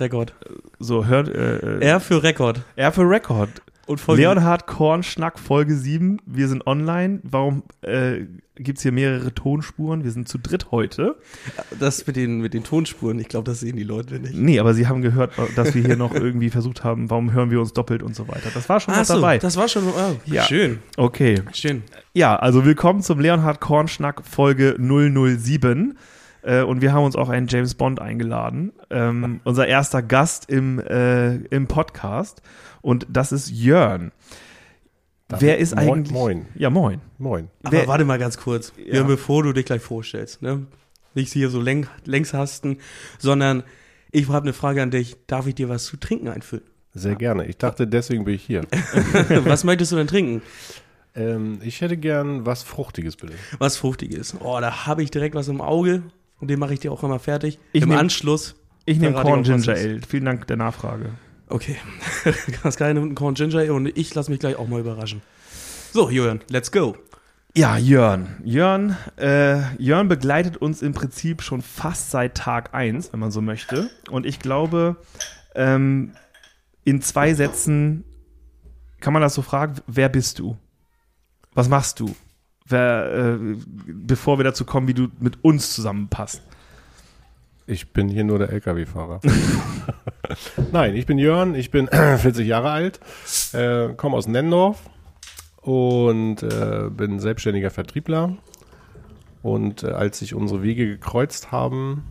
Rekord. So, hört. Äh, R für Rekord. R für Rekord. Und Folge Leonhard Korn Schnack Folge 7. Wir sind online. Warum äh, gibt es hier mehrere Tonspuren? Wir sind zu dritt heute. Das mit den, mit den Tonspuren, ich glaube, das sehen die Leute nicht. Nee, aber sie haben gehört, dass wir hier noch irgendwie versucht haben, warum hören wir uns doppelt und so weiter. Das war schon Ach was so, dabei. das war schon. Oh, Ja. Schön. Okay. Schön. Ja, also willkommen zum Leonhard Korn Schnack Folge 007. Äh, und wir haben uns auch einen James Bond eingeladen. Ähm, unser erster Gast im, äh, im Podcast. Und das ist Jörn. Wer ist Moin, eigentlich. Moin. Ja, moin. Moin. Aber Wer- warte mal ganz kurz. Ja. Ja. bevor du dich gleich vorstellst, ne? Nicht hier so läng, längs hasten, sondern ich habe eine Frage an dich. Darf ich dir was zu trinken einfüllen? Sehr gerne. Ich dachte, deswegen bin ich hier. was möchtest du denn trinken? ähm, ich hätte gern was Fruchtiges, bitte. Was Fruchtiges. Oh, da habe ich direkt was im Auge und den mache ich dir auch immer fertig. Ich Im nehm- Anschluss. Ich nehme was Ginger. Ale. Vielen Dank der Nachfrage. Okay. Pascal nimmt einen Corn Ginger Ale und ich lasse mich gleich auch mal überraschen. So, Julian, let's go. Ja, Jörn. Jörn, äh, Jörn begleitet uns im Prinzip schon fast seit Tag 1, wenn man so möchte. Und ich glaube, ähm, in zwei Sätzen kann man das so fragen, wer bist du? Was machst du? Wer, äh, bevor wir dazu kommen, wie du mit uns zusammenpasst. Ich bin hier nur der LKW-Fahrer. Nein, ich bin Jörn, ich bin 40 Jahre alt, äh, komme aus Nennendorf und äh, bin selbstständiger Vertriebler. Und äh, als sich unsere Wege gekreuzt haben,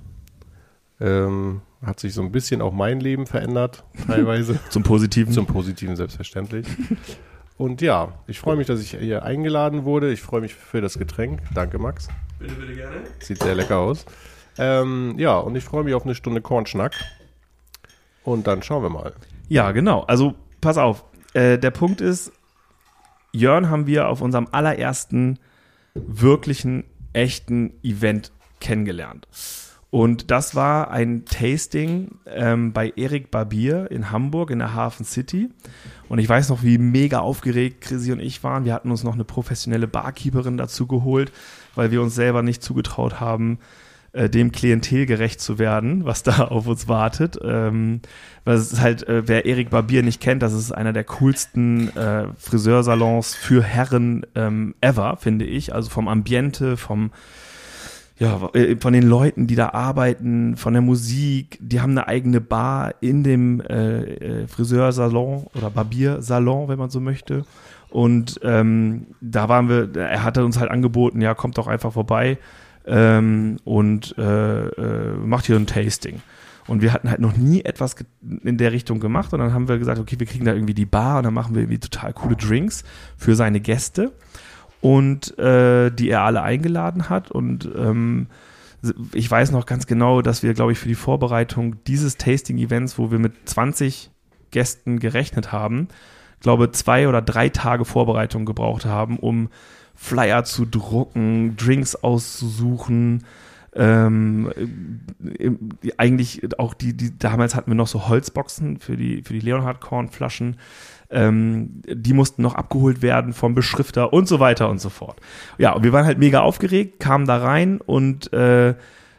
ähm, hat sich so ein bisschen auch mein Leben verändert, teilweise. Zum Positiven. Zum Positiven selbstverständlich. Und ja, ich freue mich, dass ich hier eingeladen wurde. Ich freue mich für das Getränk. Danke, Max. Bitte, bitte gerne. Sieht sehr lecker aus. Ähm, ja, und ich freue mich auf eine Stunde Kornschnack. Und dann schauen wir mal. Ja, genau. Also pass auf. Äh, der Punkt ist, Jörn haben wir auf unserem allerersten wirklichen, echten Event kennengelernt. Und das war ein Tasting ähm, bei Erik Barbier in Hamburg in der Hafen City. Und ich weiß noch, wie mega aufgeregt Chrissy und ich waren. Wir hatten uns noch eine professionelle Barkeeperin dazu geholt, weil wir uns selber nicht zugetraut haben, äh, dem Klientel gerecht zu werden, was da auf uns wartet. Ähm, weil es ist halt, äh, wer Erik Barbier nicht kennt, das ist einer der coolsten äh, Friseursalons für Herren ähm, ever, finde ich. Also vom Ambiente, vom ja, äh, von den Leuten, die da arbeiten, von der Musik, die haben eine eigene Bar in dem äh, äh, Friseursalon oder Barbiersalon, wenn man so möchte. Und ähm, da waren wir, er hatte uns halt angeboten, ja, kommt doch einfach vorbei ähm, und äh, äh, macht hier ein Tasting. Und wir hatten halt noch nie etwas in der Richtung gemacht und dann haben wir gesagt, okay, wir kriegen da irgendwie die Bar und dann machen wir irgendwie total coole Drinks für seine Gäste und äh, die er alle eingeladen hat. Und ähm, ich weiß noch ganz genau, dass wir, glaube ich, für die Vorbereitung dieses Tasting-Events, wo wir mit 20 Gästen gerechnet haben, glaube zwei oder drei Tage Vorbereitung gebraucht haben, um Flyer zu drucken, Drinks auszusuchen. Ähm, äh, eigentlich auch die, die, damals hatten wir noch so Holzboxen für die, für die Leonhard Korn Flaschen. Ähm, die mussten noch abgeholt werden vom Beschrifter und so weiter und so fort. Ja, und wir waren halt mega aufgeregt, kamen da rein und äh,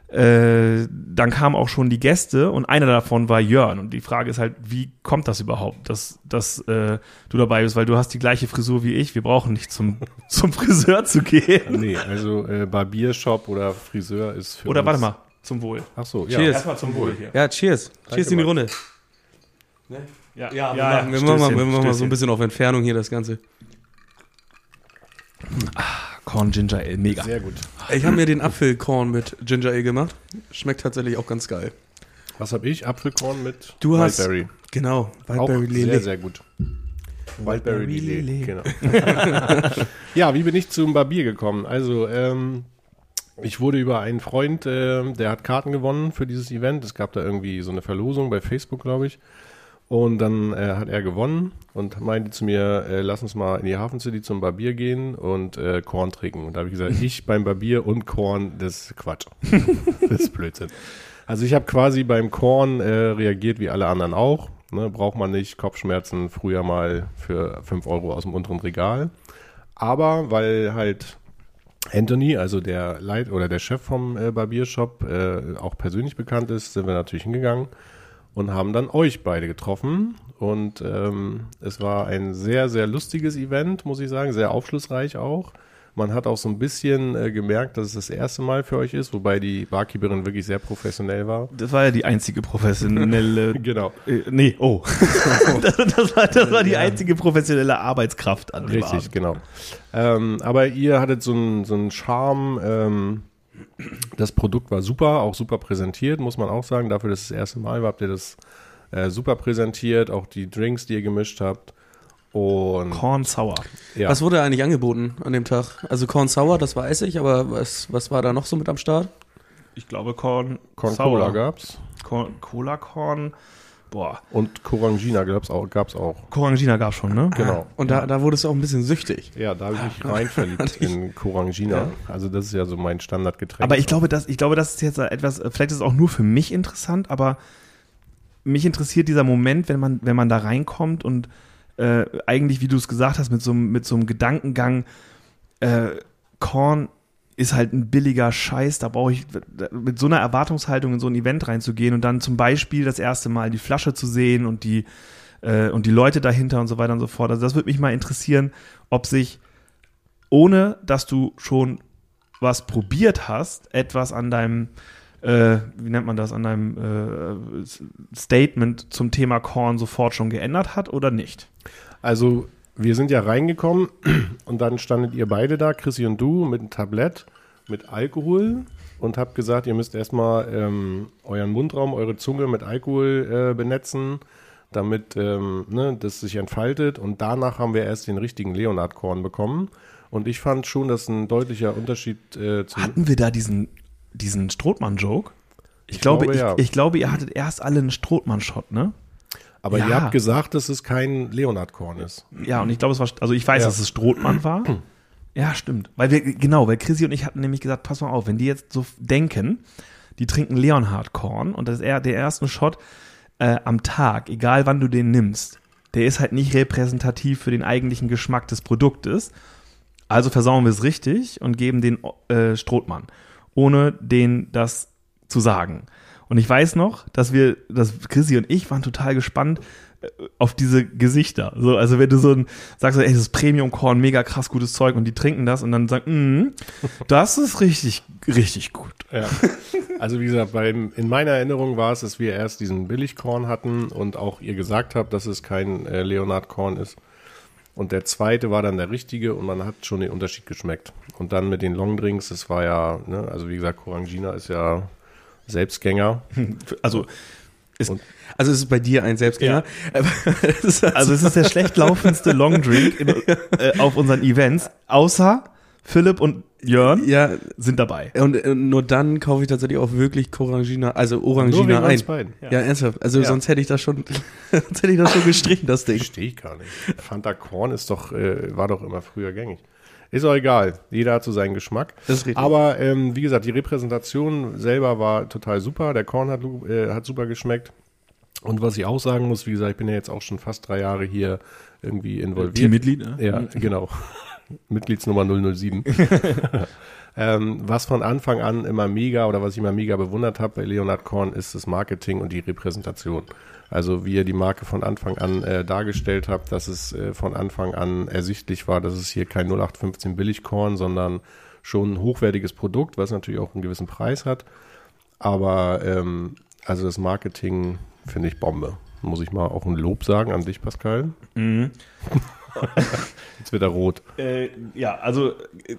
äh, dann kamen auch schon die Gäste und einer davon war Jörn. Und die Frage ist halt, wie kommt das überhaupt, dass, dass äh, du dabei bist? Weil du hast die gleiche Frisur wie ich. Wir brauchen nicht zum, zum Friseur zu gehen. Nee, also äh, Barbiershop oder Friseur ist für Oder uns warte mal, zum Wohl. Ach so, ja. Cheers. Erstmal zum Wohl hier. Ja, cheers. cheers in die. Runde. Ja, Ja, wir machen, wir machen, mal, wir machen mal so ein bisschen auf Entfernung hier das Ganze. Corn Ginger Ale, mega. Sehr gut. Ich habe mir den Apfelkorn mit Ginger Ale gemacht. Schmeckt tatsächlich auch ganz geil. Was habe ich? Apfelkorn mit Du hast- Wildberry. Genau. Auch Wildberry sehr, Lele. sehr gut. Wildberry Lele. Lele, genau. ja, wie bin ich zum Barbier gekommen? Also, ähm, ich wurde über einen Freund, ähm, der hat Karten gewonnen für dieses Event. Es gab da irgendwie so eine Verlosung bei Facebook, glaube ich. Und dann äh, hat er gewonnen und meinte zu mir, äh, lass uns mal in die Hafen City zum Barbier gehen und äh, Korn trinken. Und da habe ich gesagt, ich beim Barbier und Korn, das ist Quatsch. das ist Blödsinn. Also ich habe quasi beim Korn äh, reagiert wie alle anderen auch. Ne, braucht man nicht Kopfschmerzen früher mal für 5 Euro aus dem unteren Regal. Aber weil halt Anthony, also der Leit oder der Chef vom äh, Barbiershop, äh, auch persönlich bekannt ist, sind wir natürlich hingegangen. Und haben dann euch beide getroffen. Und ähm, es war ein sehr, sehr lustiges Event, muss ich sagen, sehr aufschlussreich auch. Man hat auch so ein bisschen äh, gemerkt, dass es das erste Mal für euch ist, wobei die Barkeeperin wirklich sehr professionell war. Das war ja die einzige professionelle. Genau. Äh, nee, oh. das, das, war, das war die einzige professionelle Arbeitskraft an dem Richtig, Abend. genau. Ähm, aber ihr hattet so einen so Charme. Ähm, das Produkt war super, auch super präsentiert, muss man auch sagen. Dafür, dass es das erste Mal war, habt ihr das äh, super präsentiert. Auch die Drinks, die ihr gemischt habt. Und Corn Sour. ja, Was wurde eigentlich angeboten an dem Tag? Also Corn Sour, das weiß ich, aber was, was war da noch so mit am Start? Ich glaube Corn, Corn Sour. Cola gab's. Corn, Cola Corn. Boah. Und Corangina gab's auch. Gab's auch. Corangina gab schon, ne? Genau. Und da, da wurde es auch ein bisschen süchtig. Ja, da habe ich mich rein verliebt in Corangina. Also das ist ja so mein Standardgetränk. Aber ich glaube, dass, ich glaube, das ist jetzt etwas, vielleicht ist es auch nur für mich interessant, aber mich interessiert dieser Moment, wenn man, wenn man da reinkommt und äh, eigentlich, wie du es gesagt hast, mit so, einem- mit so einem Gedankengang, äh, Korn ist halt ein billiger Scheiß, da brauche ich mit so einer Erwartungshaltung in so ein Event reinzugehen und dann zum Beispiel das erste Mal die Flasche zu sehen und die, äh, und die Leute dahinter und so weiter und so fort. Also das würde mich mal interessieren, ob sich, ohne dass du schon was probiert hast, etwas an deinem, äh, wie nennt man das, an deinem äh, Statement zum Thema Korn sofort schon geändert hat oder nicht? Also, wir sind ja reingekommen und dann standet ihr beide da, Chrissy und du, mit einem Tablett mit Alkohol und habt gesagt, ihr müsst erstmal ähm, euren Mundraum, eure Zunge mit Alkohol äh, benetzen, damit ähm, ne, das sich entfaltet. Und danach haben wir erst den richtigen Leonardkorn bekommen. Und ich fand schon, dass ein deutlicher Unterschied äh, zum. Hatten wir da diesen, diesen Strothmann-Joke? Ich, Ich glaube, glaube, ich, ja. ich glaube, ihr hattet erst alle einen Strothmann-Shot, ne? Aber Ja. ihr habt gesagt, dass es kein Leonardkorn ist. Ja, und ich glaube, es war, also ich weiß, Ja. dass es Strothmann war. Ja, stimmt. Weil wir, genau, weil Chrissy und ich hatten nämlich gesagt, pass mal auf, wenn die jetzt so denken, die trinken Leonhard Korn und das ist eher der erste Shot äh, am Tag, egal wann du den nimmst, der ist halt nicht repräsentativ für den eigentlichen Geschmack des Produktes. Also versauen wir es richtig und geben den äh, Strothmann, ohne den das zu sagen. Und ich weiß noch, dass wir, dass Chrissy und ich waren total gespannt äh, auf diese Gesichter. So, also wenn du so ein, sagst, ey, das ist Premium-Korn, mega krass gutes Zeug und die trinken das und dann sagen, mm, das ist richtig, richtig gut. Ja. Also wie gesagt, beim, in meiner Erinnerung war es, dass wir erst diesen Billigkorn hatten und auch ihr gesagt habt, dass es kein äh, Leonardkorn ist. Und der zweite war dann der richtige und man hat schon den Unterschied geschmeckt. Und dann mit den Longdrinks, das war ja, ne, also wie gesagt, Corangina ist ja Selbstgänger. Also, Also es ist bei dir ein Selbstgänger. Es ist also es ist der schlecht laufendste Longdrink in, äh, auf unseren Events, außer Philipp und Jörn ja, sind dabei. und äh, nur dann kaufe ich tatsächlich auch wirklich Corangina, also Orangina ein. beiden. Ja. ernsthaft. Also Ja. sonst hätte ich das schon, sonst hätte ich das schon gestrichen, das Ding. Verstehe ich gar nicht. Fanta Korn ist doch, äh, war doch immer früher gängig. Ist auch egal. Jeder hat so seinen Geschmack. Das ist richtig. Aber ähm, wie gesagt, die Repräsentation selber war total super. Der Korn hat, lu- äh, hat super geschmeckt. Und was ich auch sagen muss, wie gesagt, ich bin ja jetzt auch schon fast drei Jahre hier irgendwie involviert. Teammitglied, ne? Ja, genau. Mitgliedsnummer 007. ähm, was von Anfang an immer mega oder was ich immer mega bewundert habe bei Leonard Korn ist das Marketing und die Repräsentation. Also wie ihr die Marke von Anfang an äh, dargestellt habt, dass es äh, von Anfang an ersichtlich war, dass es hier kein 0815 Billigkorn, sondern schon ein hochwertiges Produkt, was natürlich auch einen gewissen Preis hat. Aber ähm, also das Marketing finde ich Bombe. Muss ich mal auch ein Lob sagen an dich, Pascal. Mhm. Jetzt wird er rot. Äh, ja, also äh,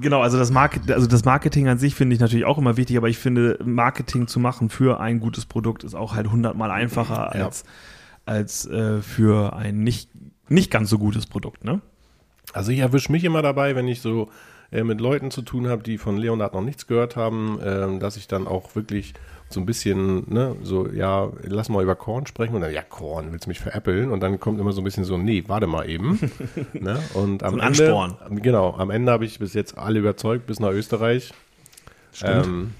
genau, also das, Market, also das Marketing an sich finde ich natürlich auch immer wichtig, aber ich finde, Marketing zu machen für ein gutes Produkt ist auch halt hundertmal einfacher Ja. als, als äh, für ein nicht, nicht ganz so gutes Produkt, ne? Also ich erwische mich immer dabei, wenn ich so äh, mit Leuten zu tun habe, die von Leonard noch nichts gehört haben, ähm, dass ich dann auch wirklich so ein bisschen, ne, so, ja, lass mal über Korn sprechen und dann, ja, Korn, willst du mich veräppeln? Und dann kommt immer so ein bisschen so, nee, warte mal eben. ne? Und am ein Ende, Ansporn. genau, am Ende habe ich bis jetzt alle überzeugt, bis nach Österreich. Stimmt. Ähm,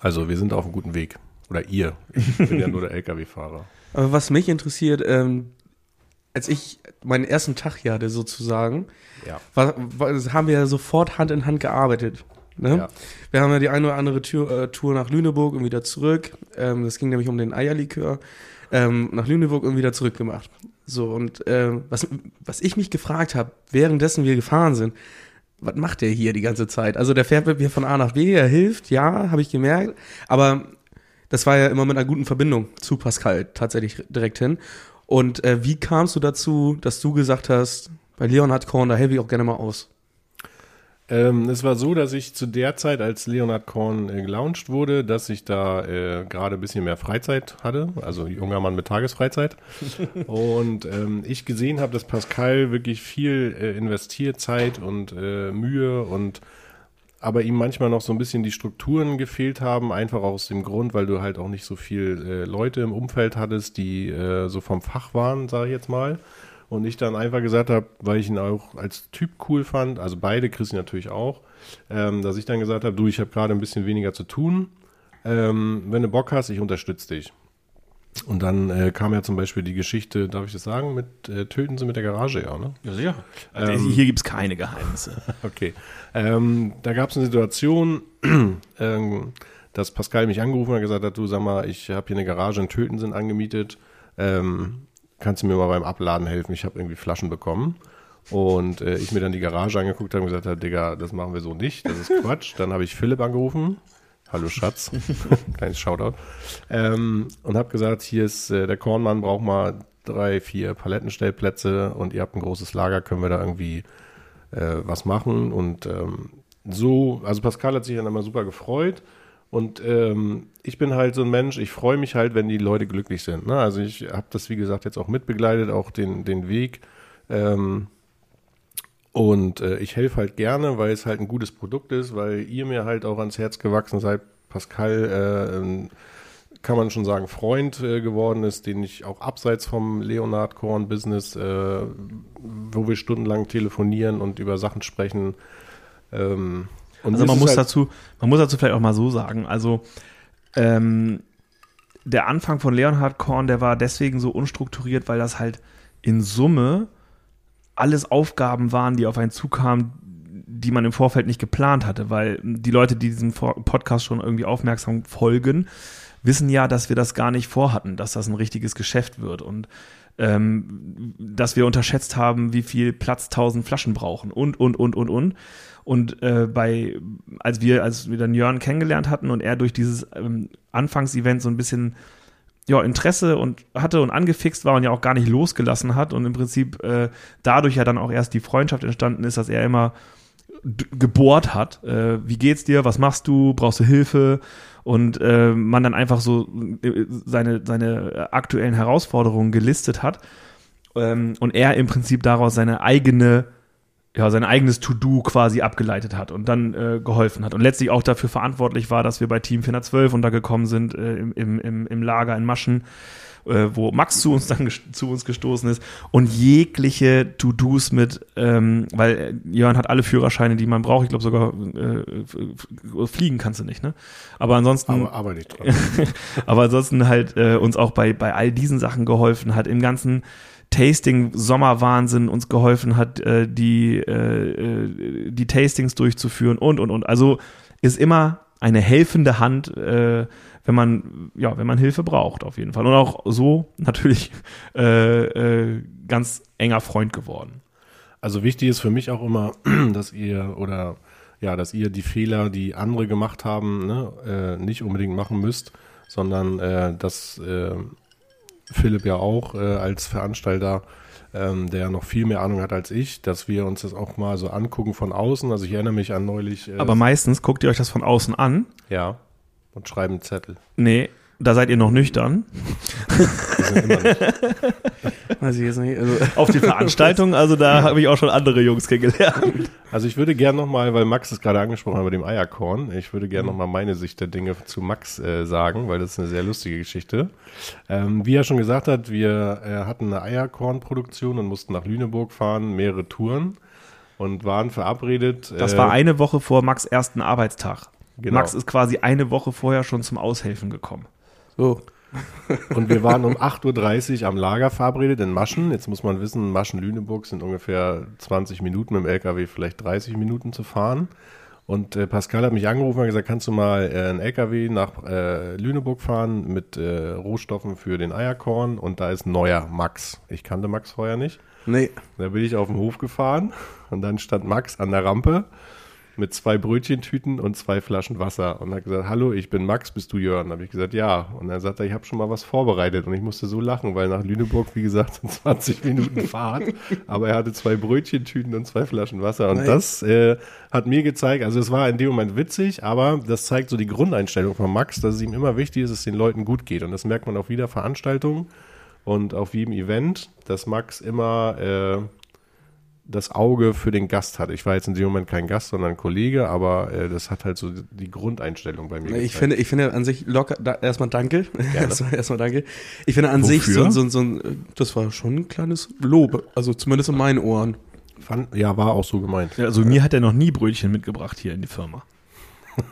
also wir sind auf einem guten Weg. Oder ihr. Ich bin ja nur der LKW-Fahrer. Aber was mich interessiert, ähm, als ich meinen ersten Tag hier hatte sozusagen, Ja. war, war, haben wir sofort Hand in Hand gearbeitet. Ne? Ja. Wir haben ja die eine oder andere Tür, äh, Tour nach Lüneburg und wieder zurück. Ähm, das ging nämlich um den Eierlikör. Ähm, nach Lüneburg und wieder zurück gemacht. So, und ähm, was, was ich mich gefragt habe, währenddessen wir gefahren sind, was macht der hier die ganze Zeit? Also der fährt mit mir von A nach B, er hilft, ja, habe ich gemerkt, aber das war ja immer mit einer guten Verbindung zu Pascal tatsächlich direkt hin. Und äh, wie kamst du dazu, dass du gesagt hast, bei Leonhard Korn, da helfe ich auch gerne mal aus? Ähm, es war so, dass ich zu der Zeit, als Leonard Korn äh, gelauncht wurde, dass ich da äh, gerade ein bisschen mehr Freizeit hatte, also junger Mann mit Tagesfreizeit. und ähm, ich gesehen habe, dass Pascal wirklich viel äh, investiert, Zeit und äh, Mühe und aber ihm manchmal noch so ein bisschen die Strukturen gefehlt haben, einfach aus dem Grund, weil du halt auch nicht so viel äh, Leute im Umfeld hattest, die äh, so vom Fach waren, sage ich jetzt mal. Und ich dann einfach gesagt habe, weil ich ihn auch als Typ cool fand, also beide, Christi natürlich auch, ähm, dass ich dann gesagt habe, du, ich habe gerade ein bisschen weniger zu tun. Ähm, wenn du Bock hast, ich unterstütze dich. Und dann äh, kam ja zum Beispiel die Geschichte, darf ich das sagen, mit äh, Töten Sie mit der Garage, ja, ne? Ja, sicher. Also hier gibt's keine Geheimnisse. Okay. Ähm, da gab es eine Situation, ähm, dass Pascal mich angerufen hat und gesagt hat, du sag mal, ich habe hier eine Garage in Töten sind angemietet. Ähm, kannst du mir mal beim Abladen helfen? Ich habe irgendwie Flaschen bekommen. Und äh, ich mir dann die Garage angeguckt habe und gesagt habe, Digga, das machen wir so nicht, das ist Quatsch. dann habe ich Philipp angerufen. Hallo Schatz, kleines Shoutout. Ähm, und habe gesagt, hier ist äh, der Kornmann, braucht mal drei, vier Palettenstellplätze und ihr habt ein großes Lager, können wir da irgendwie äh, was machen. Und ähm, so, also Pascal hat sich dann immer super gefreut. Und ähm, ich bin halt so ein Mensch, ich freue mich halt, wenn die Leute glücklich sind. Ne? Also ich habe das, wie gesagt, jetzt auch mitbegleitet, auch den, den Weg. Ähm, und äh, ich helfe halt gerne, weil es halt ein gutes Produkt ist, weil ihr mir halt auch ans Herz gewachsen seid. Pascal, äh, ähm, kann man schon sagen, Freund äh, geworden ist, den ich auch abseits vom Leonard Korn Business, äh, wo wir stundenlang telefonieren und über Sachen sprechen. Ähm, und Also man muss halt, dazu, man muss dazu vielleicht auch mal so sagen, also ähm, der Anfang von Leonhard Korn, der war deswegen so unstrukturiert, weil das halt in Summe alles Aufgaben waren, die auf einen zukamen, die man im Vorfeld nicht geplant hatte, weil die Leute, die diesem Podcast schon irgendwie aufmerksam folgen, wissen ja, dass wir das gar nicht vorhatten, dass das ein richtiges Geschäft wird und ähm, dass wir unterschätzt haben, wie viel Platz 1000 Flaschen brauchen und, und, und, und, und. Und äh, bei, als wir, als wir dann Jörn kennengelernt hatten und er durch dieses ähm, Anfangsevent so ein bisschen ja, Interesse und hatte und angefixt war und ja auch gar nicht losgelassen hat und im Prinzip äh, dadurch ja dann auch erst die Freundschaft entstanden ist, dass er immer gebohrt hat. Äh, wie geht's dir? Was machst du? Brauchst du Hilfe? Und äh, man dann einfach so äh, seine, seine aktuellen Herausforderungen gelistet hat. Ähm, und er im Prinzip daraus seine eigene ja, sein eigenes To-Do quasi abgeleitet hat und dann äh, geholfen hat und letztlich auch dafür verantwortlich war, dass wir bei Team 412 untergekommen sind äh, im, im, im, Lager in Maschen, äh, wo Max zu uns dann zu uns gestoßen ist und jegliche To-Dos mit, ähm, weil äh, Jörn hat alle Führerscheine, die man braucht, ich glaube sogar äh, fliegen kannst du nicht, ne? Aber ansonsten aber arbeite ich dran. aber ansonsten halt äh, uns auch bei, bei all diesen Sachen geholfen hat, im ganzen Tasting Sommerwahnsinn uns geholfen hat, äh, die, äh, äh, die Tastings durchzuführen und und und. Also ist immer eine helfende Hand, äh, wenn man ja, wenn man Hilfe braucht auf jeden Fall. Und auch so natürlich äh, äh, ganz enger Freund geworden. Also wichtig ist für mich auch immer, dass ihr oder ja, dass ihr die Fehler, die andere gemacht haben, ne, äh, nicht unbedingt machen müsst, sondern äh, dass Philipp ja auch äh, als Veranstalter, ähm, der noch viel mehr Ahnung hat als ich, dass wir uns das auch mal so angucken von außen. Also ich erinnere mich an neulich. Äh, Aber meistens guckt ihr euch das von außen an. ja und schreiben Zettel. Nee, da seid ihr noch nüchtern. Wir sind immer nicht. Weiß ich jetzt nicht. Also, Auf die Veranstaltung, also da habe ich auch schon andere Jungs kennengelernt. Also ich würde gerne nochmal, weil Max es gerade angesprochen hat mit dem Eierkorn, ich würde gerne nochmal meine Sicht der Dinge zu Max äh, sagen, weil das ist eine sehr lustige Geschichte. Ähm, wie er schon gesagt hat, wir äh, hatten eine Eierkornproduktion und mussten nach Lüneburg fahren, mehrere Touren und waren verabredet. Das äh, war eine Woche vor Max' ersten Arbeitstag. Genau. Max ist quasi eine Woche vorher schon zum Aushelfen gekommen. So. Und wir waren um 8.30 Uhr am Lager verabredet in Maschen. Jetzt muss man wissen, Maschen-Lüneburg sind ungefähr 20 Minuten mit dem LKW, vielleicht 30 Minuten zu fahren. Und äh, Pascal hat mich angerufen und gesagt, kannst du mal äh, einen LKW nach äh, Lüneburg fahren mit äh, Rohstoffen für den Eierkorn und da ist neuer Max. Ich kannte Max vorher nicht. Nee. Da bin ich auf den Hof gefahren und dann stand Max an der Rampe mit zwei Brötchentüten und zwei Flaschen Wasser und hat gesagt, hallo, ich bin Max, bist du Jörn? habe ich gesagt, ja. Und dann sagt er, ich habe schon mal was vorbereitet und ich musste so lachen, weil nach Lüneburg, wie gesagt, sind 20 Minuten Fahrt, aber er hatte zwei Brötchentüten und zwei Flaschen Wasser und Nice. das äh, hat mir gezeigt, also es war in dem Moment witzig, aber das zeigt so die Grundeinstellung von Max, dass es ihm immer wichtig ist, dass es den Leuten gut geht und das merkt man auf jeder Veranstaltung und auf jedem Event, dass Max immer äh, das Auge für den Gast hat. Ich war jetzt in dem Moment kein Gast, sondern ein Kollege, aber äh, das hat halt so die Grundeinstellung bei mir. Ich gezeigt. finde, ich finde an sich locker, da, erstmal danke. erstmal, erstmal danke. Ich finde an sich Wofür? so, so, so ein, das war schon ein kleines Lob. Also zumindest in meinen Ohren. Fand, ja, war auch so gemeint. Ja, also mir hat er noch nie Brötchen mitgebracht hier in die Firma.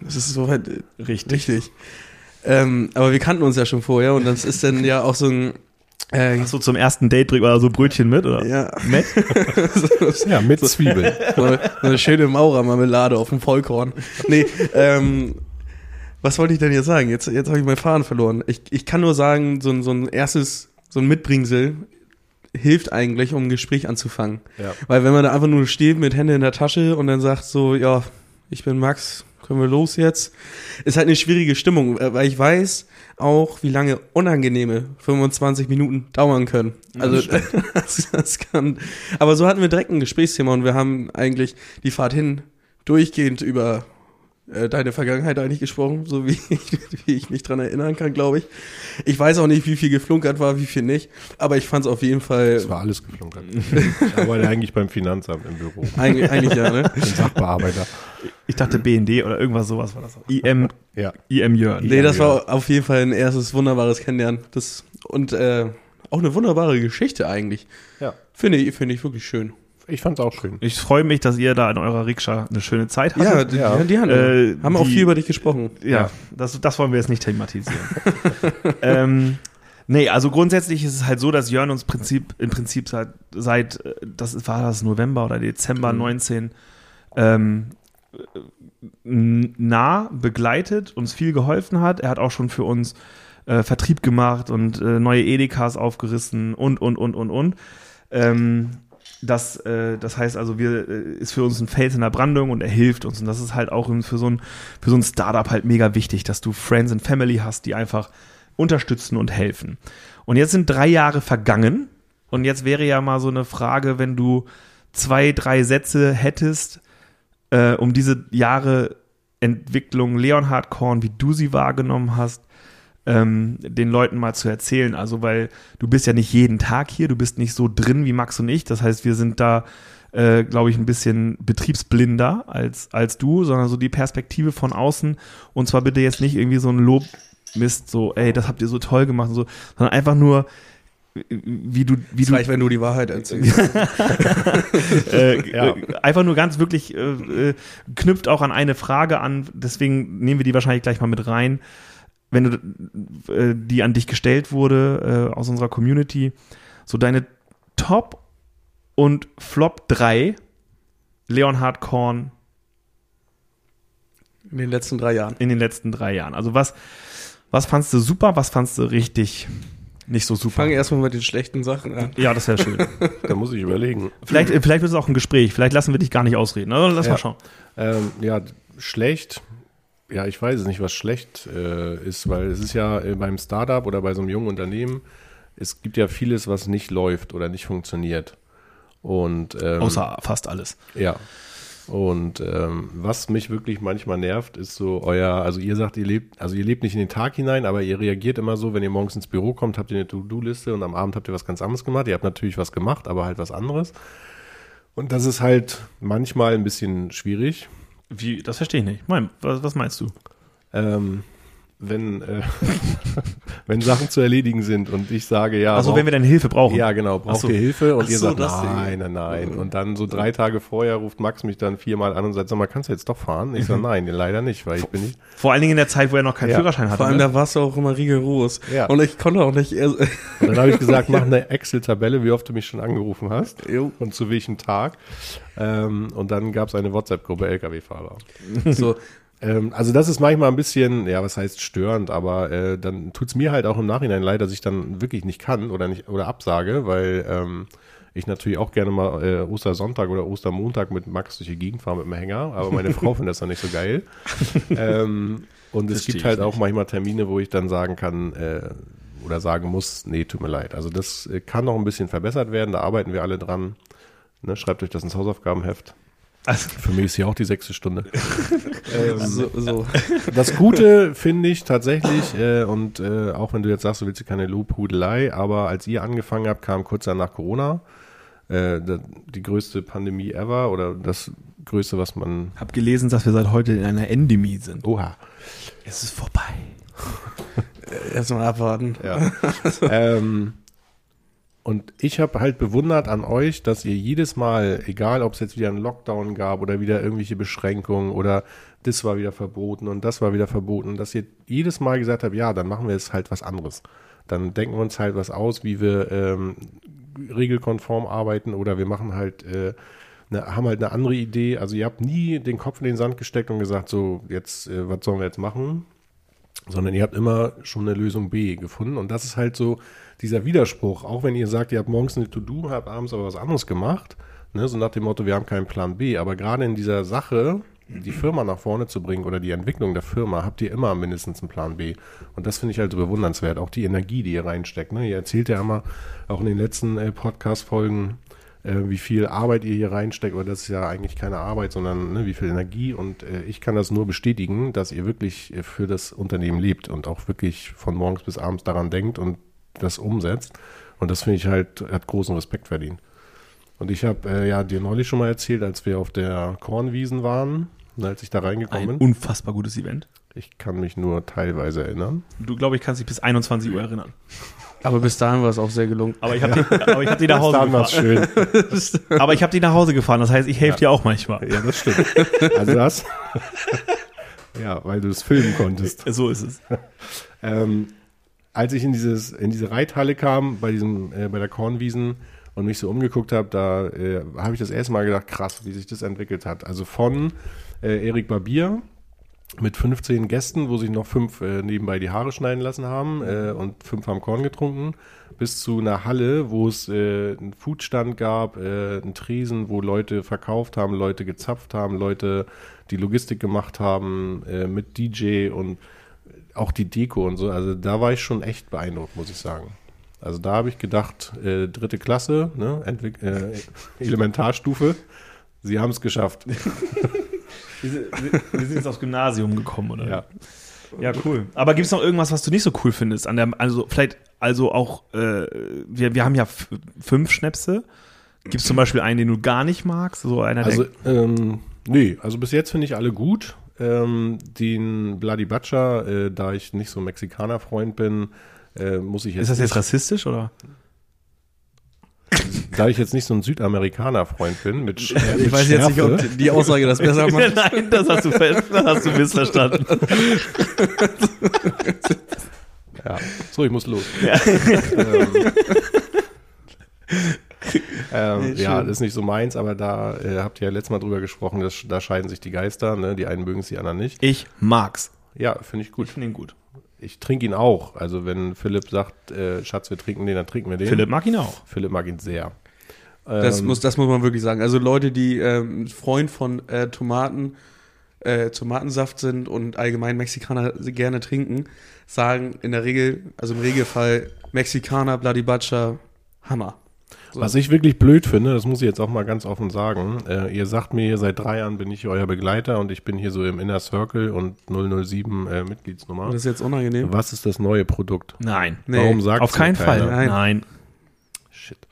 Das ist soweit äh, richtig. Ähm, aber wir kannten uns ja schon vorher und das ist dann ja auch so ein, äh, Hast du zum ersten Date bringt man so Brötchen mit, oder? ja, so, Ja, mit Zwiebeln. so, eine, so eine schöne Maurermarmelade auf dem Vollkorn. Nee, ähm, was wollte ich denn jetzt sagen? Jetzt, jetzt habe ich meinen Faden verloren. Ich, ich kann nur sagen, so ein, so ein erstes, so ein Mitbringsel hilft eigentlich, um ein Gespräch anzufangen. Ja. Weil wenn man da einfach nur steht mit Hände in der Tasche und dann sagt so, ja, ich bin Max, können wir los jetzt? Ist halt eine schwierige Stimmung, äh, weil ich weiß auch, wie lange unangenehme 25 Minuten dauern können. Also das, das kann. Aber so hatten wir direkt ein Gesprächsthema und wir haben eigentlich die Fahrt hin durchgehend über äh, deine Vergangenheit eigentlich gesprochen, so wie ich, wie ich mich dran erinnern kann, glaube ich. Ich weiß auch nicht, wie viel geflunkert war, wie viel nicht, aber ich fand es auf jeden Fall Es war alles geflunkert. Ich arbeite eigentlich beim Finanzamt im Büro. eigentlich, eigentlich ja, ne? Bin Sachbearbeiter. Ich dachte BND oder irgendwas sowas war das. IM, Ja. IM Jörn. Nee, das war auf jeden Fall ein erstes wunderbares Kennenlernen. Das, und äh, auch eine wunderbare Geschichte eigentlich. Ja. Finde ich, finde ich wirklich schön. Ich fand's auch schön. Ich freue mich, dass ihr da in eurer Rikscha eine schöne Zeit Ja, hattet. die, ja. die, die haben, Äh, haben auch die- viel über dich gesprochen. Ja, Ja. Das, das wollen wir jetzt nicht thematisieren. ähm, nee, also grundsätzlich ist es halt so, dass Jörn uns Prinzip, im Prinzip seit, seit äh, das war das November oder Dezember Mhm. 19 ähm, nah begleitet, uns viel geholfen hat. Er hat auch schon für uns äh, Vertrieb gemacht und äh, neue Edekas aufgerissen und, und, und, und, und. Ähm, das, äh, das heißt also, wir äh, ist für uns ein Fels in der Brandung und er hilft uns. Und das ist halt auch für so ein, für so ein Startup halt mega wichtig, dass du Friends and Family hast, die einfach unterstützen und helfen. Und jetzt sind drei Jahre vergangen. Und jetzt wäre ja mal so eine Frage, wenn du zwei, drei Sätze hättest, äh, um diese Jahre Entwicklung Leonhard Korn, wie du sie wahrgenommen hast, ähm, den Leuten mal zu erzählen. Also, weil du bist ja nicht jeden Tag hier, du bist nicht so drin wie Max und ich. Das heißt, wir sind da, äh, glaube ich, ein bisschen betriebsblinder als, als du, sondern so die Perspektive von außen. Und zwar bitte jetzt nicht irgendwie so ein Lobmist, so, ey, das habt ihr so toll gemacht und so, sondern einfach nur, wie du, wie Es du, reicht, wenn du die Wahrheit erzählst. äh, Ja. einfach nur ganz wirklich äh, äh, knüpft auch an eine Frage an, deswegen nehmen wir die wahrscheinlich gleich mal mit rein, wenn du äh, die an dich gestellt wurde äh, aus unserer Community, so deine Top und Flop 3 Leonhard Korn In den letzten drei Jahren. in den letzten drei Jahren. Also was, was fandst du super, was fandst du richtig nicht so super? Fange erstmal mit den schlechten Sachen an. ja, das wäre schön. Da muss ich überlegen. vielleicht, vielleicht wird es auch ein Gespräch, vielleicht lassen wir dich gar nicht ausreden. Also, lass Ja. mal schauen. Ähm, ja, schlecht. Ja, ich weiß es nicht, was schlecht äh, ist, weil es ist ja äh, beim Startup oder bei so einem jungen Unternehmen, es gibt ja vieles, was nicht läuft oder nicht funktioniert. Und ähm, Außer fast alles. ja. Und ähm, was mich wirklich manchmal nervt, ist so euer, also ihr sagt, ihr lebt, also ihr lebt nicht in den Tag hinein, aber ihr reagiert immer so, wenn ihr morgens ins Büro kommt, habt ihr eine To-Do-Liste und am Abend habt ihr was ganz anderes gemacht. Ihr habt natürlich was gemacht, aber halt was anderes. Und das ist halt manchmal ein bisschen schwierig. Wie, das verstehe ich nicht. Was, was meinst du? Ähm, wenn, äh, wenn Sachen zu erledigen sind und ich sage, ja. Also wenn wir deine Hilfe brauchen. ja, genau, braucht so. ihr Hilfe und Ach ihr so, sagt, das Ding. nein, nein, nein. Und dann so drei Tage vorher ruft Max mich dann viermal an und sagt, sag mal, kannst du jetzt doch fahren? Ich sage, nein, leider nicht, weil ich bin nicht. Vor allen Dingen in der Zeit, wo er noch keinen Ja. Führerschein hatte. Vor allem, ne? da warst du auch immer rigoros. Ja. Und ich konnte auch nicht. Und dann habe ich gesagt, mach eine Excel-Tabelle, wie oft du mich schon angerufen hast Jo. und zu welchem Tag. Ähm, und dann gab es eine WhatsApp-Gruppe LKW-Fahrer. so, also das ist manchmal ein bisschen, ja, was heißt störend, aber äh, dann tut's mir halt auch im Nachhinein leid, dass ich dann wirklich nicht kann oder nicht oder absage, weil ähm, ich natürlich auch gerne mal äh, Ostersonntag oder Ostermontag mit Max durch die Gegend fahre mit dem Hänger, aber meine Frau findet das dann nicht so geil. ähm, und es Versteh gibt halt auch manchmal Termine, wo ich dann sagen kann äh, oder sagen muss, nee, tut mir leid. Also das äh, kann noch ein bisschen verbessert werden, da arbeiten wir alle dran. Ne, schreibt euch das ins Hausaufgabenheft. Also, Für mich ist hier auch die sechste Stunde. ähm, so, so. das Gute finde ich tatsächlich, äh, und äh, auch wenn du jetzt sagst, du willst hier keine Lobhudelei, aber als ihr angefangen habt, kam kurz danach Corona, äh, da- die größte Pandemie ever oder das größte, was man. hab gelesen, dass wir seit heute in einer Endemie sind. Oha. Es ist vorbei. Erstmal abwarten. Ja. ähm, und ich habe halt bewundert an euch, dass ihr jedes Mal, egal ob es jetzt wieder einen Lockdown gab oder wieder irgendwelche Beschränkungen oder das war wieder verboten und das war wieder verboten, dass ihr jedes Mal gesagt habt, ja, dann machen wir jetzt halt was anderes. Dann denken wir uns halt was aus, wie wir ähm, regelkonform arbeiten oder wir machen halt, äh, ne, haben halt eine andere Idee. Also ihr habt nie den Kopf in den Sand gesteckt und gesagt, so, jetzt, äh, was sollen wir jetzt machen? Sondern ihr habt immer schon eine Lösung B gefunden. Und das ist halt so dieser Widerspruch. Auch wenn ihr sagt, ihr habt morgens eine To-Do, habt abends aber was anderes gemacht, ne, so nach dem Motto, wir haben keinen Plan B. Aber gerade in dieser Sache, die Firma nach vorne zu bringen oder die Entwicklung der Firma, habt ihr immer mindestens einen Plan B. Und das finde ich halt so bewundernswert. Auch die Energie, die ihr reinsteckt. Ne? Ihr erzählt ja immer, auch in den letzten äh, Podcast-Folgen, äh, wie viel Arbeit ihr hier reinsteckt, oder das ist ja eigentlich keine Arbeit, sondern ne, wie viel Energie. Und äh, ich kann das nur bestätigen, dass ihr wirklich äh, für das Unternehmen lebt und auch wirklich von morgens bis abends daran denkt und das umsetzt. Und das finde ich halt, hat großen Respekt verdient. Und ich habe äh, ja dir neulich schon mal erzählt, als wir auf der Kornwiesen waren, und als ich da reingekommen Ein bin. unfassbar gutes Event. Ich kann mich nur teilweise erinnern. Du, glaube ich, kannst dich bis 21 Uhr erinnern. Aber bis dahin war es auch sehr gelungen. Aber ich habe die, aber ich hab die nach Hause Dann war's gefahren. schön. Aber ich habe die nach Hause gefahren. Das heißt, ich helfe dir auch manchmal. Ja, das stimmt. Also das. ja, weil du es filmen konntest. So ist es. Ähm, als ich in dieses in diese Reithalle kam bei diesem äh, bei der Kornwiesen und mich so umgeguckt habe, da äh, habe ich das erste Mal gedacht, krass, wie sich das entwickelt hat. Also von äh, Erik Barbier mit 15 Gästen, wo sich noch fünf äh, nebenbei die Haare schneiden lassen haben äh, und fünf haben Korn getrunken, bis zu einer Halle, wo es äh, einen Foodstand gab, äh, einen Tresen, wo Leute verkauft haben, Leute gezapft haben, Leute die Logistik gemacht haben äh, mit DJ und auch die Deko und so. Also da war ich schon echt beeindruckt, muss ich sagen. Also da habe ich gedacht, äh, dritte Klasse, ne, Entwick äh, Elementarstufe, sie haben es geschafft. Wir sind, jetzt aufs Gymnasium gekommen, oder? Ja. Ja, cool. Aber gibt es noch irgendwas, was du nicht so cool findest? An der, also vielleicht, also auch, äh, wir, wir haben ja fünf Schnäpse. Gibt es zum Beispiel einen, den du gar nicht magst? So einer, Also, ähm, nee, also bis jetzt finde ich alle gut. Ähm, den Bloody Butcher, äh, da ich nicht so ein Mexikaner-Freund bin, äh, muss ich jetzt, ist das jetzt rassistisch oder? da ich jetzt nicht so ein Südamerikaner-Freund bin, mit, Sch- äh, mit Ich weiß jetzt nicht, ob Schärfe, die, Aussage das besser macht. Nein, das hast du, das hast du missverstanden. Ja. So, ich muss los. ähm, ähm, Nee, ja, das ist nicht so meins, aber da äh, habt ihr ja letztes Mal drüber gesprochen, dass, da scheiden sich die Geister, ne? Die einen mögen es, die anderen nicht. Ich mag's. Ja, finde ich gut. Ich finde ihn gut. Ich trinke ihn auch. Also wenn Philipp sagt, äh, Schatz, wir trinken den, dann trinken wir den. Philipp mag ihn auch. Philipp mag ihn sehr. Das, Ähm, muss, das muss man wirklich sagen. Also Leute, die ähm, Freund von äh, Tomaten, äh, Tomatensaft sind und allgemein Mexikaner gerne trinken, sagen in der Regel, also im Regelfall Mexikaner, Bloody Butcher, Hammer. So. Was ich wirklich blöd finde, das muss ich jetzt auch mal ganz offen sagen, äh, ihr sagt mir, seit drei Jahren bin ich euer Begleiter und ich bin hier so im Inner Circle und 007 äh, Mitgliedsnummer. Das ist jetzt unangenehm. Was ist das neue Produkt? Nein. Nee, Warum sagt Auf keinen Fall. Nein. Nein. Shit.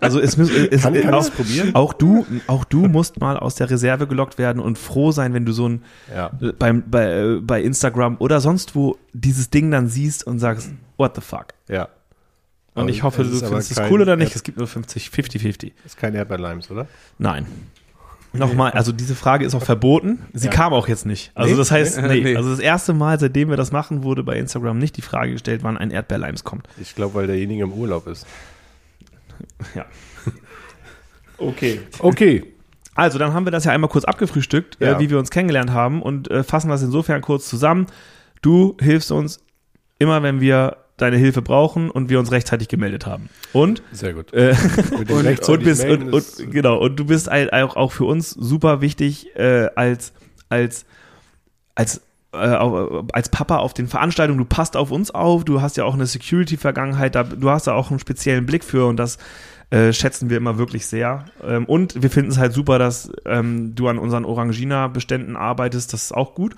Also es, muss- es, Kann- kann auch, probieren? auch du, auch du musst mal aus der Reserve gelockt werden und froh sein, wenn du so ein Ja. äh, beim, bei, äh, bei Instagram oder sonst wo dieses Ding dann siehst und sagst, what the fuck? Ja. Und Aber ich hoffe, du findest es cool oder nicht. Erd- Es gibt nur 50, 50-50. Ist kein Erdbeerleims, oder? Nein. Nochmal, also diese Frage ist auch verboten. Sie Ja. kam auch jetzt nicht. Also Nee? das heißt, Nee? nee. Also das erste Mal, seitdem wir das machen, wurde bei Instagram nicht die Frage gestellt, wann ein Erdbeerleims kommt. Ich glaube, weil derjenige im Urlaub ist. Ja. Okay. Okay. Also, dann haben wir das ja einmal kurz abgefrühstückt, Ja. äh, wie wir uns kennengelernt haben und äh, fassen das insofern kurz zusammen. Du hilfst uns immer, wenn wir deine Hilfe brauchen und wir uns rechtzeitig gemeldet haben. Und, Sehr gut. äh, und, und, bist, und, und genau und du bist halt auch, auch für uns super wichtig äh, als als als äh, als Papa auf den Veranstaltungen, du passt auf uns auf, du hast ja auch eine Security-Vergangenheit, du hast da auch einen speziellen Blick für und das äh, schätzen wir immer wirklich sehr. Ähm, und wir finden es halt super, dass ähm, du an unseren Orangina-Beständen arbeitest, das ist auch gut.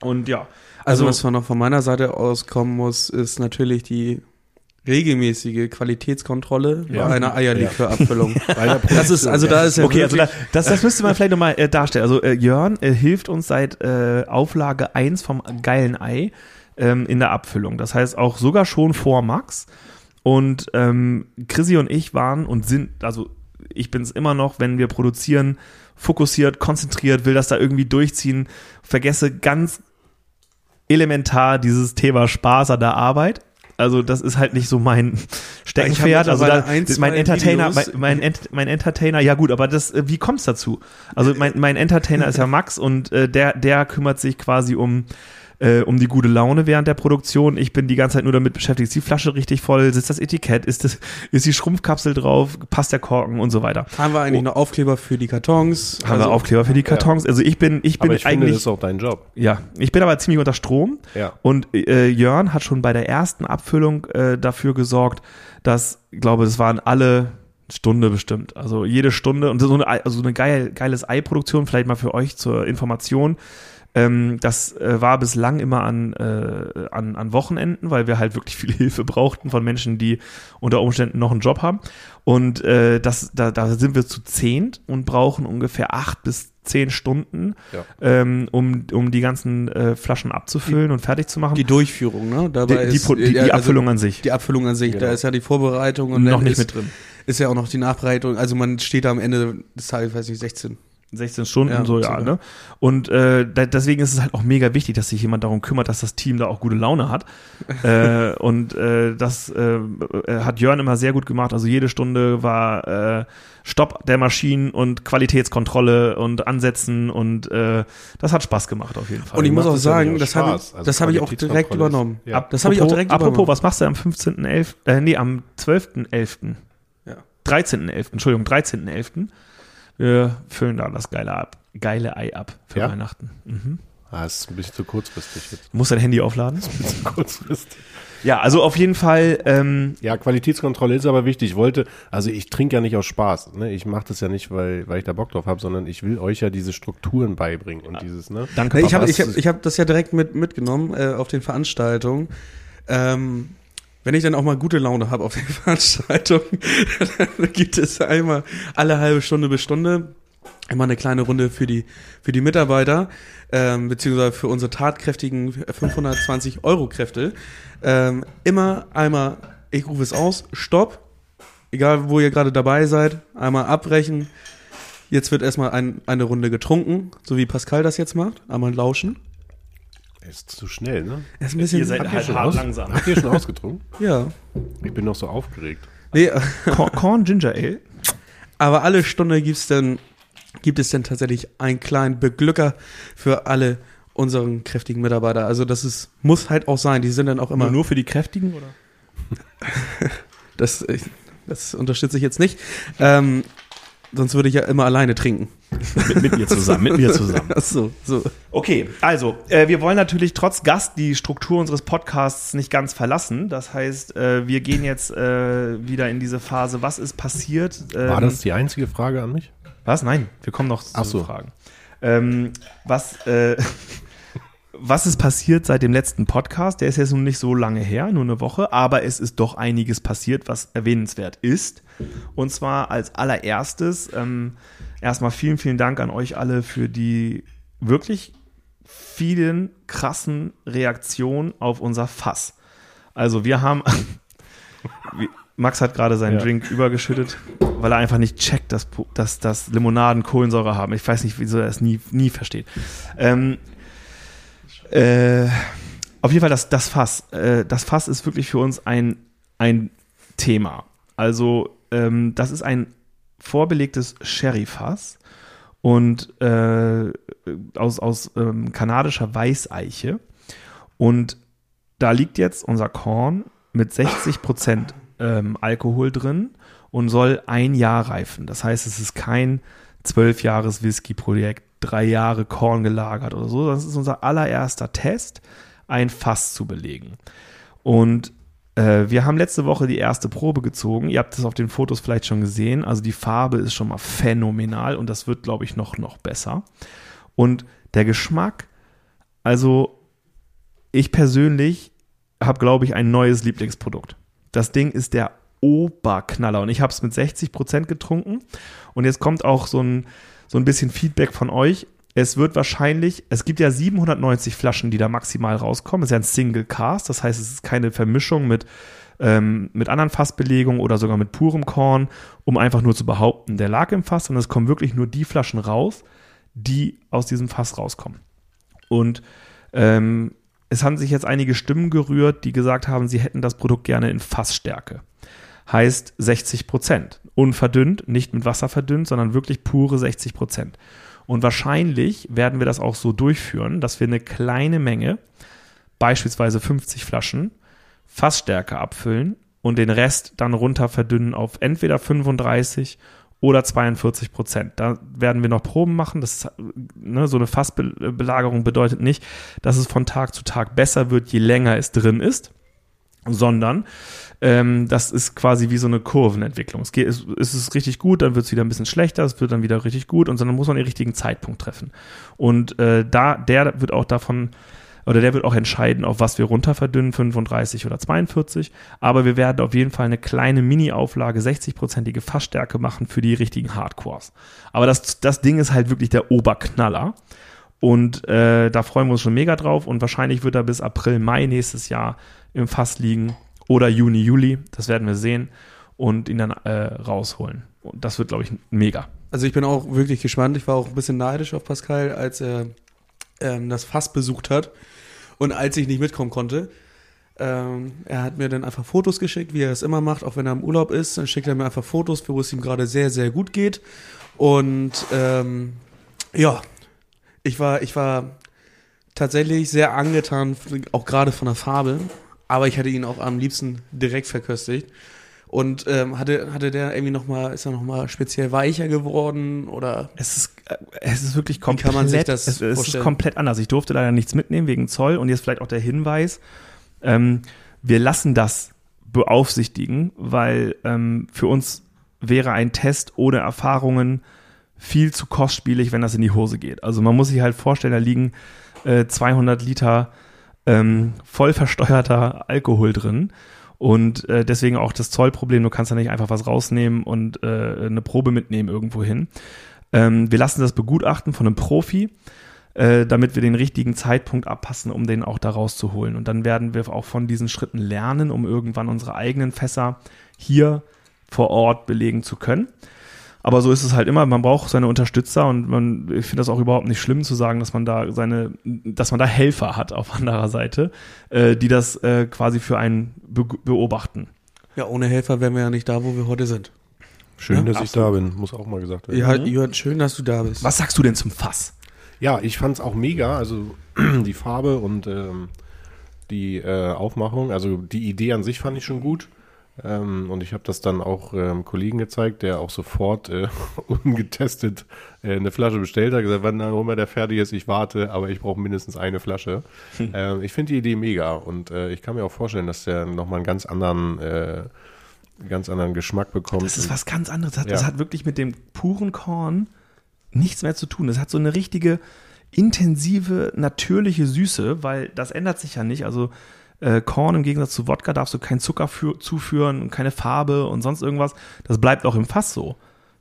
Und ja, Also, also, was noch von meiner Seite aus kommen muss, ist natürlich die regelmäßige Qualitätskontrolle Ja. bei einer Eierlikörabfüllung. Bei der Das ist, also da ist ja Okay, also da, das, das müsste man vielleicht nochmal äh, darstellen. Also äh, Jörn äh, hilft uns seit äh, Auflage 1 vom geilen Ei ähm, in der Abfüllung. Das heißt auch sogar schon vor Max. Und ähm, Chrissy und ich waren und sind, also ich bin es immer noch, wenn wir produzieren, fokussiert, konzentriert, will das da irgendwie durchziehen, vergesse ganz elementar dieses Thema Spaß an der Arbeit. Also das ist halt nicht so mein Steckenpferd. Also da, ein, mein Entertainer, mein, mein, Ent, mein Entertainer, ja gut, aber das, äh, wie kommt's dazu? Also mein, mein Entertainer ist ja Max und äh, der, der kümmert sich quasi um äh, um die gute Laune während der Produktion. Ich bin die ganze Zeit nur damit beschäftigt, ist die Flasche richtig voll, sitzt das Etikett, ist, das, ist die Schrumpfkapsel drauf, passt der Korken und so weiter. haben wir eigentlich noch Aufkleber für die Kartons? Haben Also, wir Aufkleber für die Kartons. Also ich bin, ich bin aber ich finde, eigentlich, das ist auch dein Job. ja, ich bin aber ziemlich unter Strom. Ja. Und äh, Jörn hat schon bei der ersten Abfüllung äh, dafür gesorgt, dass, ich glaube, das waren alle Stunde bestimmt. Also jede Stunde und so eine, Ei- also eine geil, geiles Eiproduktion, vielleicht mal für euch zur Information. Ähm, das äh, war bislang immer an, äh, an, an Wochenenden, weil wir halt wirklich viel Hilfe brauchten von Menschen, die unter Umständen noch einen Job haben. Und äh, das, da, da sind wir zu zehnt und brauchen ungefähr acht bis zehn Stunden, Ja. ähm, um, um die ganzen äh, Flaschen abzufüllen und fertig zu machen. Die Durchführung, ne? Dabei Die, die, die, die also Abfüllung an sich. Die Abfüllung an sich, Genau. da ist ja die Vorbereitung und noch nicht ist, mit drin. ist ja auch noch die Nachbereitung. Also man steht da am Ende des Tages, weiß nicht, 16. 16 Stunden, Ja, so ja, ne? Und äh, da, deswegen ist es halt auch mega wichtig, dass sich jemand darum kümmert, dass das Team da auch gute Laune hat. äh, und äh, das äh, hat Jörn immer sehr gut gemacht. Also jede Stunde war äh, Stopp der Maschinen und Qualitätskontrolle und Ansetzen und äh, das hat Spaß gemacht auf jeden Fall. Und ich muss auch sagen, das habe ich. Also das habe ich auch direkt übernommen. Ja. Das habe ich auch direkt apropos, übernommen. was machst du am 15.11., äh, nee, am 12.11., Ja. 13.11., Entschuldigung, 13.11., wir füllen da das geile, ab, geile Ei ab für Ja? Weihnachten. Mhm. Ah, das ist ein bisschen zu kurzfristig jetzt. Du musst dein Handy aufladen. Ein bisschen zu kurzfristig. Ja, also auf jeden Fall, ähm, Ja, Qualitätskontrolle ist aber wichtig. Ich wollte, also ich trinke ja nicht aus Spaß. Ne? Ich mache das ja nicht, weil, weil ich da Bock drauf habe, sondern ich will euch ja diese Strukturen beibringen und dieses, ne? danke. Nee, ich habe ich hab, ich hab das ja direkt mit, mitgenommen äh, auf den Veranstaltungen. Ähm, wenn ich dann auch mal gute Laune habe auf den Veranstaltungen, dann gibt es einmal alle halbe Stunde bis Stunde immer eine kleine Runde für die, für die Mitarbeiter, ähm, beziehungsweise für unsere tatkräftigen 520 Euro Kräfte. Ähm, immer einmal, ich rufe es aus, Stopp, egal wo ihr gerade dabei seid, einmal abbrechen. Jetzt wird erstmal ein, eine Runde getrunken, so wie Pascal das jetzt macht. Einmal lauschen. Ist zu schnell, ne? Er ist ein bisschen, Ihr seid ihr halt schon hart aus? langsam. Habt ihr schon ausgetrunken? ja. Ich bin noch so aufgeregt. Nee, Corn, Corn Ginger Ale. aber alle Stunde gibt's dann, gibt es dann tatsächlich einen kleinen Beglücker für alle unseren kräftigen Mitarbeiter. Also das ist, muss halt auch sein. Die sind dann auch immer. Nur, nur für die Kräftigen, oder? Das, ich- das unterstütze ich jetzt nicht. Ähm, sonst würde ich ja immer alleine trinken. Mit, mit mir zusammen, mit mir zusammen. Ach so, so. Okay, also, äh, wir wollen natürlich trotz Gast die Struktur unseres Podcasts nicht ganz verlassen. Das heißt, äh, wir gehen jetzt äh, wieder in diese Phase, was ist passiert? Ähm, War das die einzige Frage an mich? Was? Nein, wir kommen noch zu Ach so. Fragen. Ähm, was, äh, was ist passiert seit dem letzten Podcast? Der ist jetzt nun nicht so lange her, nur eine Woche, aber es ist doch einiges passiert, was erwähnenswert ist. Und zwar als allererstes ähm, erstmal vielen, vielen Dank an euch alle für die wirklich vielen krassen Reaktionen auf unser Fass. Also wir haben, Max hat gerade seinen ja. Drink übergeschüttet, weil er einfach nicht checkt, dass, dass, dass Limonaden Kohlensäure haben. Ich weiß nicht, wieso er es nie, nie versteht. Ähm, äh, auf jeden Fall das, das Fass. Äh, das Fass ist wirklich für uns ein, ein Thema. Also ähm, das ist ein vorbelegtes Sherry-Fass und äh, aus, aus ähm, kanadischer Weißeiche. Und da liegt jetzt unser Korn mit 60 Prozent ähm, Alkohol drin und soll ein Jahr reifen. Das heißt, es ist kein zwölf Jahres Whisky-Projekt, drei Jahre Korn gelagert oder so. Das ist unser allererster Test, ein Fass zu belegen. Und äh, wir haben letzte Woche die erste Probe gezogen. Ihr habt es auf den Fotos vielleicht schon gesehen. Also die Farbe ist schon mal phänomenal und das wird, glaube ich, noch, noch besser. Und der Geschmack, also ich persönlich habe, glaube ich, ein neues Lieblingsprodukt. Das Ding ist der Oberknaller und ich habe es mit 60 Prozent getrunken. Und jetzt kommt auch so ein, so ein bisschen Feedback von euch. Es wird wahrscheinlich, es gibt ja 790 Flaschen, die da maximal rauskommen. Es ist ja ein Single Cast, das heißt, es ist keine Vermischung mit, ähm, mit anderen Fassbelegungen oder sogar mit purem Korn, um einfach nur zu behaupten, der lag im Fass, sondern es kommen wirklich nur die Flaschen raus, die aus diesem Fass rauskommen. Und ähm, es haben sich jetzt einige Stimmen gerührt, die gesagt haben, sie hätten das Produkt gerne in Fassstärke. Heißt 60 Prozent. Unverdünnt, nicht mit Wasser verdünnt, sondern wirklich pure 60 Prozent. Und wahrscheinlich werden wir das auch so durchführen, dass wir eine kleine Menge, beispielsweise 50 Flaschen, Fassstärke abfüllen und den Rest dann runter verdünnen auf entweder 35 oder 42 Prozent. Da werden wir noch Proben machen. Das, ne, so eine Fassbelagerung bedeutet nicht, dass es von Tag zu Tag besser wird, je länger es drin ist, sondern ähm, das ist quasi wie so eine Kurvenentwicklung. Es, geht, es, es ist richtig gut, dann wird es wieder ein bisschen schlechter, es wird dann wieder richtig gut und dann muss man den richtigen Zeitpunkt treffen. Und äh, da, der wird auch davon oder der wird auch entscheiden, auf was wir runter verdünnen, 35 oder 42. Aber wir werden auf jeden Fall eine kleine Mini-Auflage, 60-prozentige Fassstärke machen für die richtigen Hardcores. Aber das, das Ding ist halt wirklich der Oberknaller. Und äh, da freuen wir uns schon mega drauf. Und wahrscheinlich wird er bis April, Mai nächstes Jahr im Fass liegen oder Juni, Juli, das werden wir sehen und ihn dann äh, rausholen. Und das wird, glaube ich, mega. Also ich bin auch wirklich gespannt. Ich war auch ein bisschen neidisch auf Pascal, als er ähm, das Fass besucht hat und als ich nicht mitkommen konnte. Ähm, er hat mir dann einfach Fotos geschickt, wie er es immer macht, auch wenn er im Urlaub ist. Dann schickt er mir einfach Fotos, wo es ihm gerade sehr, sehr gut geht. Und ähm, ja, ich war, ich war tatsächlich sehr angetan, auch gerade von der Farbe aber ich hätte ihn auch am liebsten direkt verköstigt. Und ähm, hatte, hatte der irgendwie noch mal, ist er noch mal speziell weicher geworden oder? Es ist, äh, es ist wirklich komplett, kann man sich das es, es ist komplett anders. Ich durfte leider nichts mitnehmen wegen Zoll und jetzt vielleicht auch der Hinweis, ähm, wir lassen das beaufsichtigen, weil ähm, für uns wäre ein Test ohne Erfahrungen viel zu kostspielig, wenn das in die Hose geht. Also man muss sich halt vorstellen, da liegen äh, 200 Liter ähm, voll versteuerter Alkohol drin. Und äh, deswegen auch das Zollproblem, du kannst da nicht einfach was rausnehmen und äh, eine Probe mitnehmen irgendwo hin. Ähm, wir lassen das begutachten von einem Profi, äh, damit wir den richtigen Zeitpunkt abpassen, um den auch da rauszuholen. Und dann werden wir auch von diesen Schritten lernen, um irgendwann unsere eigenen Fässer hier vor Ort belegen zu können. Aber so ist es halt immer. Man braucht seine Unterstützer und man, ich finde das auch überhaupt nicht schlimm zu sagen, dass man da seine, dass man da Helfer hat auf anderer Seite, äh, die das äh, quasi für einen be beobachten. Ja, ohne Helfer wären wir ja nicht da, wo wir heute sind. Schön, ja, dass absolut. ich da bin, muss auch mal gesagt werden. Ja, Jörn, schön, dass du da bist. Was sagst du denn zum Fass? Ja, ich fand's auch mega. Also die Farbe und ähm, die äh, Aufmachung, also die Idee an sich fand ich schon gut. Ähm, und ich habe das dann auch ähm, Kollegen gezeigt, der auch sofort äh, ungetestet äh, eine Flasche bestellt hat, gesagt, wann dann immer der fertig ist, ich warte, aber ich brauche mindestens eine Flasche. Hm. Ähm, ich finde die Idee mega und äh, ich kann mir auch vorstellen, dass der nochmal einen ganz anderen, äh, ganz anderen Geschmack bekommt. Das ist was ganz anderes. Das hat, ja. das hat wirklich mit dem puren Korn nichts mehr zu tun. Das hat so eine richtige intensive, natürliche Süße, weil das ändert sich ja nicht. Also äh, Korn im Gegensatz zu Wodka darfst du keinen Zucker für, zuführen und keine Farbe und sonst irgendwas. Das bleibt auch im Fass so.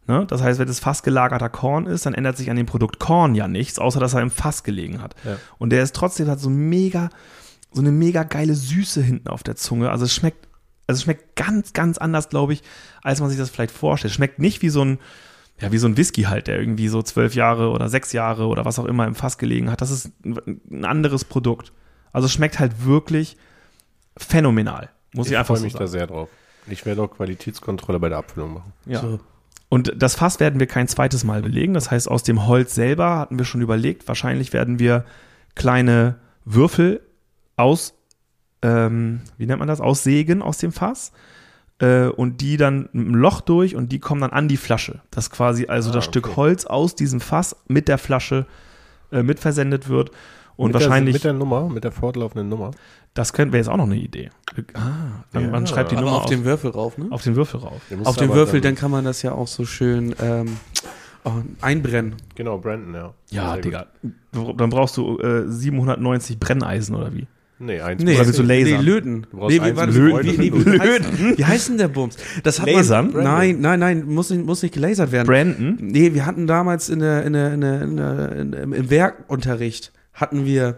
Ne? Das heißt, wenn das Fass gelagerter Korn ist, dann ändert sich an dem Produkt Korn ja nichts, außer dass er im Fass gelegen hat. Ja. Und der ist trotzdem hat so mega, so eine mega geile Süße hinten auf der Zunge. Also es schmeckt, also es schmeckt ganz, ganz anders, glaube ich, als man sich das vielleicht vorstellt. Es schmeckt nicht wie so ein, ja, wie so ein Whisky halt, der irgendwie so zwölf Jahre oder sechs Jahre oder was auch immer im Fass gelegen hat. Das ist ein ein anderes Produkt. Also es schmeckt halt wirklich phänomenal. Muss ich, Ich einfach freue so mich sagen. da sehr drauf. Ich werde auch Qualitätskontrolle bei der Abfüllung machen. Ja. So. Und das Fass werden wir kein zweites Mal belegen. Das heißt, aus dem Holz selber hatten wir schon überlegt, wahrscheinlich werden wir kleine Würfel aus, ähm, wie nennt man das, aussägen aus dem Fass. Äh, und die dann mit einem Loch durch und die kommen dann an die Flasche. Dass quasi also Ah, das okay. Stück Holz aus diesem Fass mit der Flasche äh, mitversendet wird. Und mit wahrscheinlich, Der, mit der Nummer, mit der fortlaufenden Nummer. Das könnte wäre jetzt auch noch eine Idee. Ah, man, Ja. man schreibt die Nummer auf den Würfel rauf, ne? auf den Würfel rauf. Auf den Würfel, dann- dann kann man das ja auch so schön ähm, oh, einbrennen. Genau, Brandon, ja. Ja, Sehr Digga. Dann brauchst du äh, 790 Brenneisen oder wie? Gut. Nee, eins. Nee, Oder willst du lasern? Nee, löten. Du nee, wie, warte, mit wie, Freude. wie, wie, wie, heißt, wie heißt denn der Bums? Das hat Lasern? Man, nein, nein, nein, muss nicht, muss nicht gelasert werden. Brandon? Nee, wir hatten damals in der, in der, in der, in der in, im im Werkunterricht hatten wir,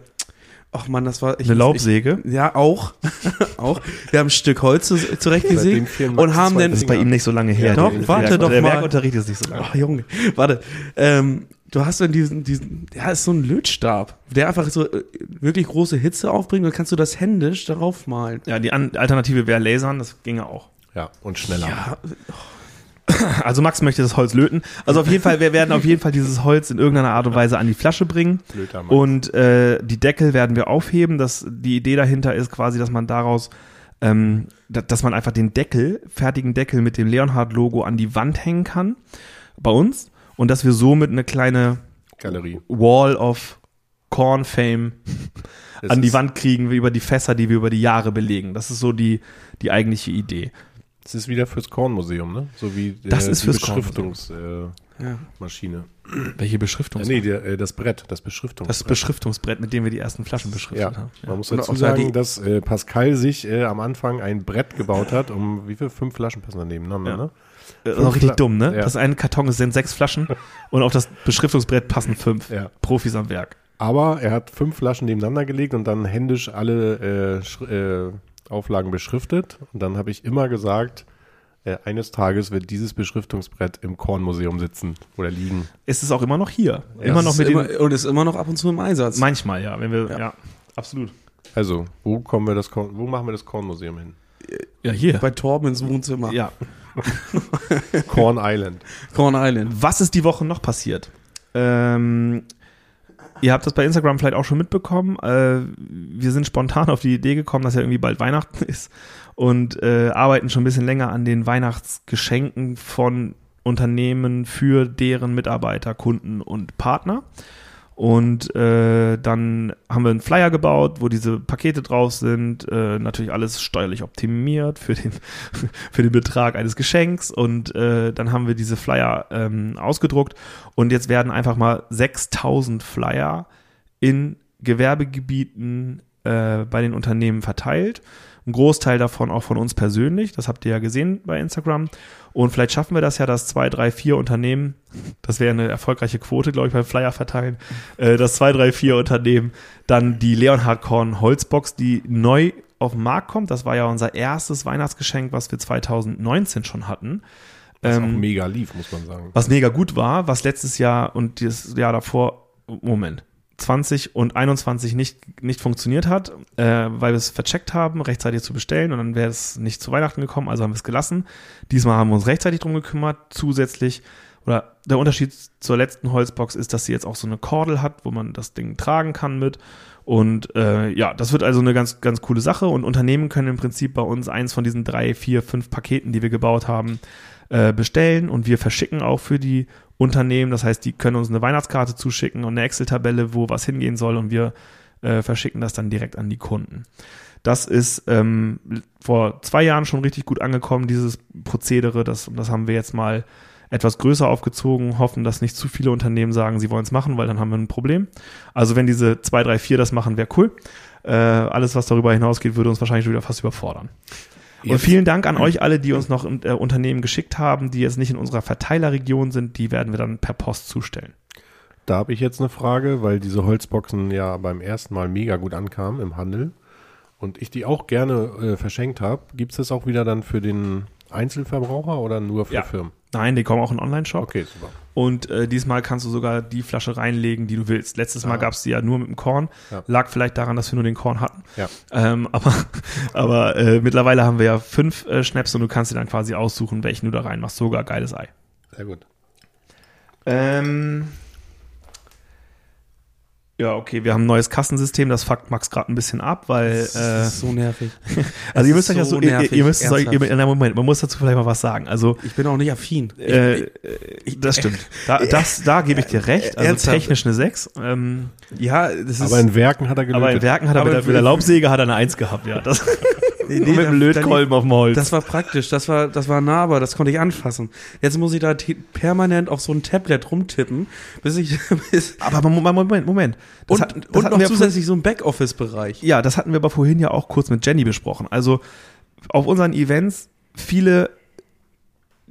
ach man, das war ich, Eine Laubsäge? Ich, ja, auch, auch. Wir haben ein Stück Holz zurechtgesägt und haben dann, Das ist bei ihm nicht so lange her. Ja, doch, Der- warte der, doch der mal. Werkunterricht ist nicht so lange. Ach Junge, warte. Ähm, du hast dann diesen, diesen, ja, ist so ein Lötstab, der einfach so äh, wirklich große Hitze aufbringt und dann kannst du das händisch darauf malen. Ja, die An Alternative wäre Lasern, das ginge auch. Ja, und schneller. Ja, Also Max möchte das Holz löten. Also auf jeden Fall, wir werden auf jeden Fall dieses Holz in irgendeiner Art und Weise an die Flasche bringen. Und äh, die Deckel werden wir aufheben. Das, die Idee dahinter ist quasi, dass man daraus, ähm, da- dass man einfach den Deckel, fertigen Deckel mit dem Leonhard-Logo an die Wand hängen kann bei uns und dass wir somit eine kleine Galerie. Wall of Corn Fame an die Wand kriegen über die Fässer, die wir über die Jahre belegen. Das ist so die, die eigentliche Idee. Das ist wieder fürs Kornmuseum, ne? So wie äh, Das ist die Beschriftungsmaschine. ja. Äh, Maschine. Welche Beschriftung? äh, nee, der, äh, das Brett, das Beschriftungs. Das Beschriftungsbrett, mit dem wir die ersten Flaschen beschriftet ja, haben. man muss dazu sagen, dass äh, Pascal sich äh, am Anfang ein Brett gebaut hat, um wie viel? Fünf Flaschen passen da nebeneinander, Ja. ne? Das ist auch richtig Fla- dumm, ne? Ja. Das eine Karton sind sechs Flaschen und auf das Beschriftungsbrett passen fünf. Ja. Profis am Werk. Aber er hat fünf Flaschen nebeneinander gelegt und dann händisch alle Auflagen beschriftet. Und dann habe ich immer gesagt, äh, eines Tages wird dieses Beschriftungsbrett im Kornmuseum sitzen oder liegen. Ist es auch immer noch hier? Ja, immer Es noch ist mit immer, den, und ist immer noch ab und zu im Einsatz. manchmal, ja, wenn wir, ja, Ja. absolut. Also, wo kommen wir das Korn, wo machen wir das Kornmuseum hin? Ja, hier. Bei Torben ins Wohnzimmer. Ja. Corn Island. Corn Island. Was ist die Woche noch passiert? Ähm, ihr habt das bei Instagram vielleicht auch schon mitbekommen. Äh, wir sind spontan auf die Idee gekommen, dass ja irgendwie bald Weihnachten ist und äh, arbeiten schon ein bisschen länger an den Weihnachtsgeschenken von Unternehmen für deren Mitarbeiter, Kunden und Partner. Und äh, dann haben wir einen Flyer gebaut, wo diese Pakete drauf sind. Äh, natürlich alles steuerlich optimiert für den, für den Betrag eines Geschenks. Und äh, dann haben wir diese Flyer ähm, ausgedruckt. Und jetzt werden einfach mal 6000 Flyer in Gewerbegebieten äh, bei den Unternehmen verteilt. Ein Großteil davon auch von uns persönlich. Das habt ihr ja gesehen bei Instagram. Und vielleicht schaffen wir das ja, dass zwei, drei, vier Unternehmen, das wäre eine erfolgreiche Quote, glaube ich, beim Flyer verteilen, äh, dass zwei, drei, vier Unternehmen dann die Leonhard Korn Holzbox, die neu auf den Markt kommt, das war ja unser erstes Weihnachtsgeschenk, was wir 2019 schon hatten. Was Ähm, auch mega lief, muss man sagen. was mega gut war, was letztes Jahr und das Jahr davor, Moment, 20 und 21 nicht, nicht funktioniert hat, äh, weil wir es vercheckt haben, rechtzeitig zu bestellen und dann wäre es nicht zu Weihnachten gekommen, also haben wir es gelassen. Diesmal haben wir uns rechtzeitig drum gekümmert, zusätzlich oder der Unterschied zur letzten Holzbox ist, dass sie jetzt auch so eine Kordel hat, wo man das Ding tragen kann mit. Und äh, ja, das wird also eine ganz, ganz coole Sache. Und Unternehmen können im Prinzip bei uns eins von diesen drei, vier, fünf Paketen, die wir gebaut haben, äh, bestellen. Und wir verschicken auch für die Unternehmen. Das heißt, die können uns eine Weihnachtskarte zuschicken und eine Excel-Tabelle, wo was hingehen soll. Und wir äh, verschicken das dann direkt an die Kunden. Das ist ähm, vor zwei Jahren schon richtig gut angekommen, dieses Prozedere. Das, das haben wir jetzt mal etwas größer aufgezogen, hoffen, dass nicht zu viele Unternehmen sagen, sie wollen es machen, weil dann haben wir ein Problem. Also wenn diese zwei, drei, vier das machen, wäre cool. Äh, alles, was darüber hinausgeht, würde uns wahrscheinlich wieder fast überfordern. Und vielen Dank an euch alle, die uns noch äh, Unternehmen geschickt haben, die jetzt nicht in unserer Verteilerregion sind. Die werden wir dann per Post zustellen. Da habe ich jetzt eine Frage, weil diese Holzboxen ja beim ersten Mal mega gut ankamen im Handel und ich die auch gerne äh, verschenkt habe. Gibt es das auch wieder dann für den Einzelverbraucher oder nur für Ja. Firmen? Nein, die kommen auch in den Online-Shop. Okay, super. Und äh, diesmal kannst du sogar die Flasche reinlegen, die du willst. Letztes Mal Ah. gab es die ja nur mit dem Korn. Ja. Lag vielleicht daran, dass wir nur den Korn hatten. Ja. Ähm, aber aber äh, mittlerweile haben wir ja fünf äh, Schnäpse und du kannst dir dann quasi aussuchen, welchen du da reinmachst. Sogar geiles Ei. Sehr gut. Ähm, ja, okay, wir haben ein neues Kassensystem, das fuckt Max gerade ein bisschen ab, weil Das äh, ist so nervig. also ihr müsst euch das so, so ihr, nervig, ihr müsst euch, ihr, ernsthaft. na, Moment, man muss dazu vielleicht mal was sagen. Also Ich bin auch nicht affin. Ich, äh, das stimmt. Da, das, da gebe ich dir recht. Also Ernsthaft? technisch eine 6. Ähm, ja, das ist. Aber in Werken hat er gelötet. aber in Werken hat er Aber mit der, mit der Laubsäge hat er eine 1 gehabt, ja. Das, Nee, mit dem Lötkolben auf dem Holz. Das war praktisch, das war, das war nahbar, das konnte ich anfassen. Jetzt muss ich da permanent auf so ein Tablet rumtippen, bis ich, bis, aber Moment, Moment, Moment. Das und, hat- und noch zusätzlich so ein Backoffice-Bereich. Ja, das hatten wir aber vorhin ja auch kurz mit Jenny besprochen. Also auf unseren Events, viele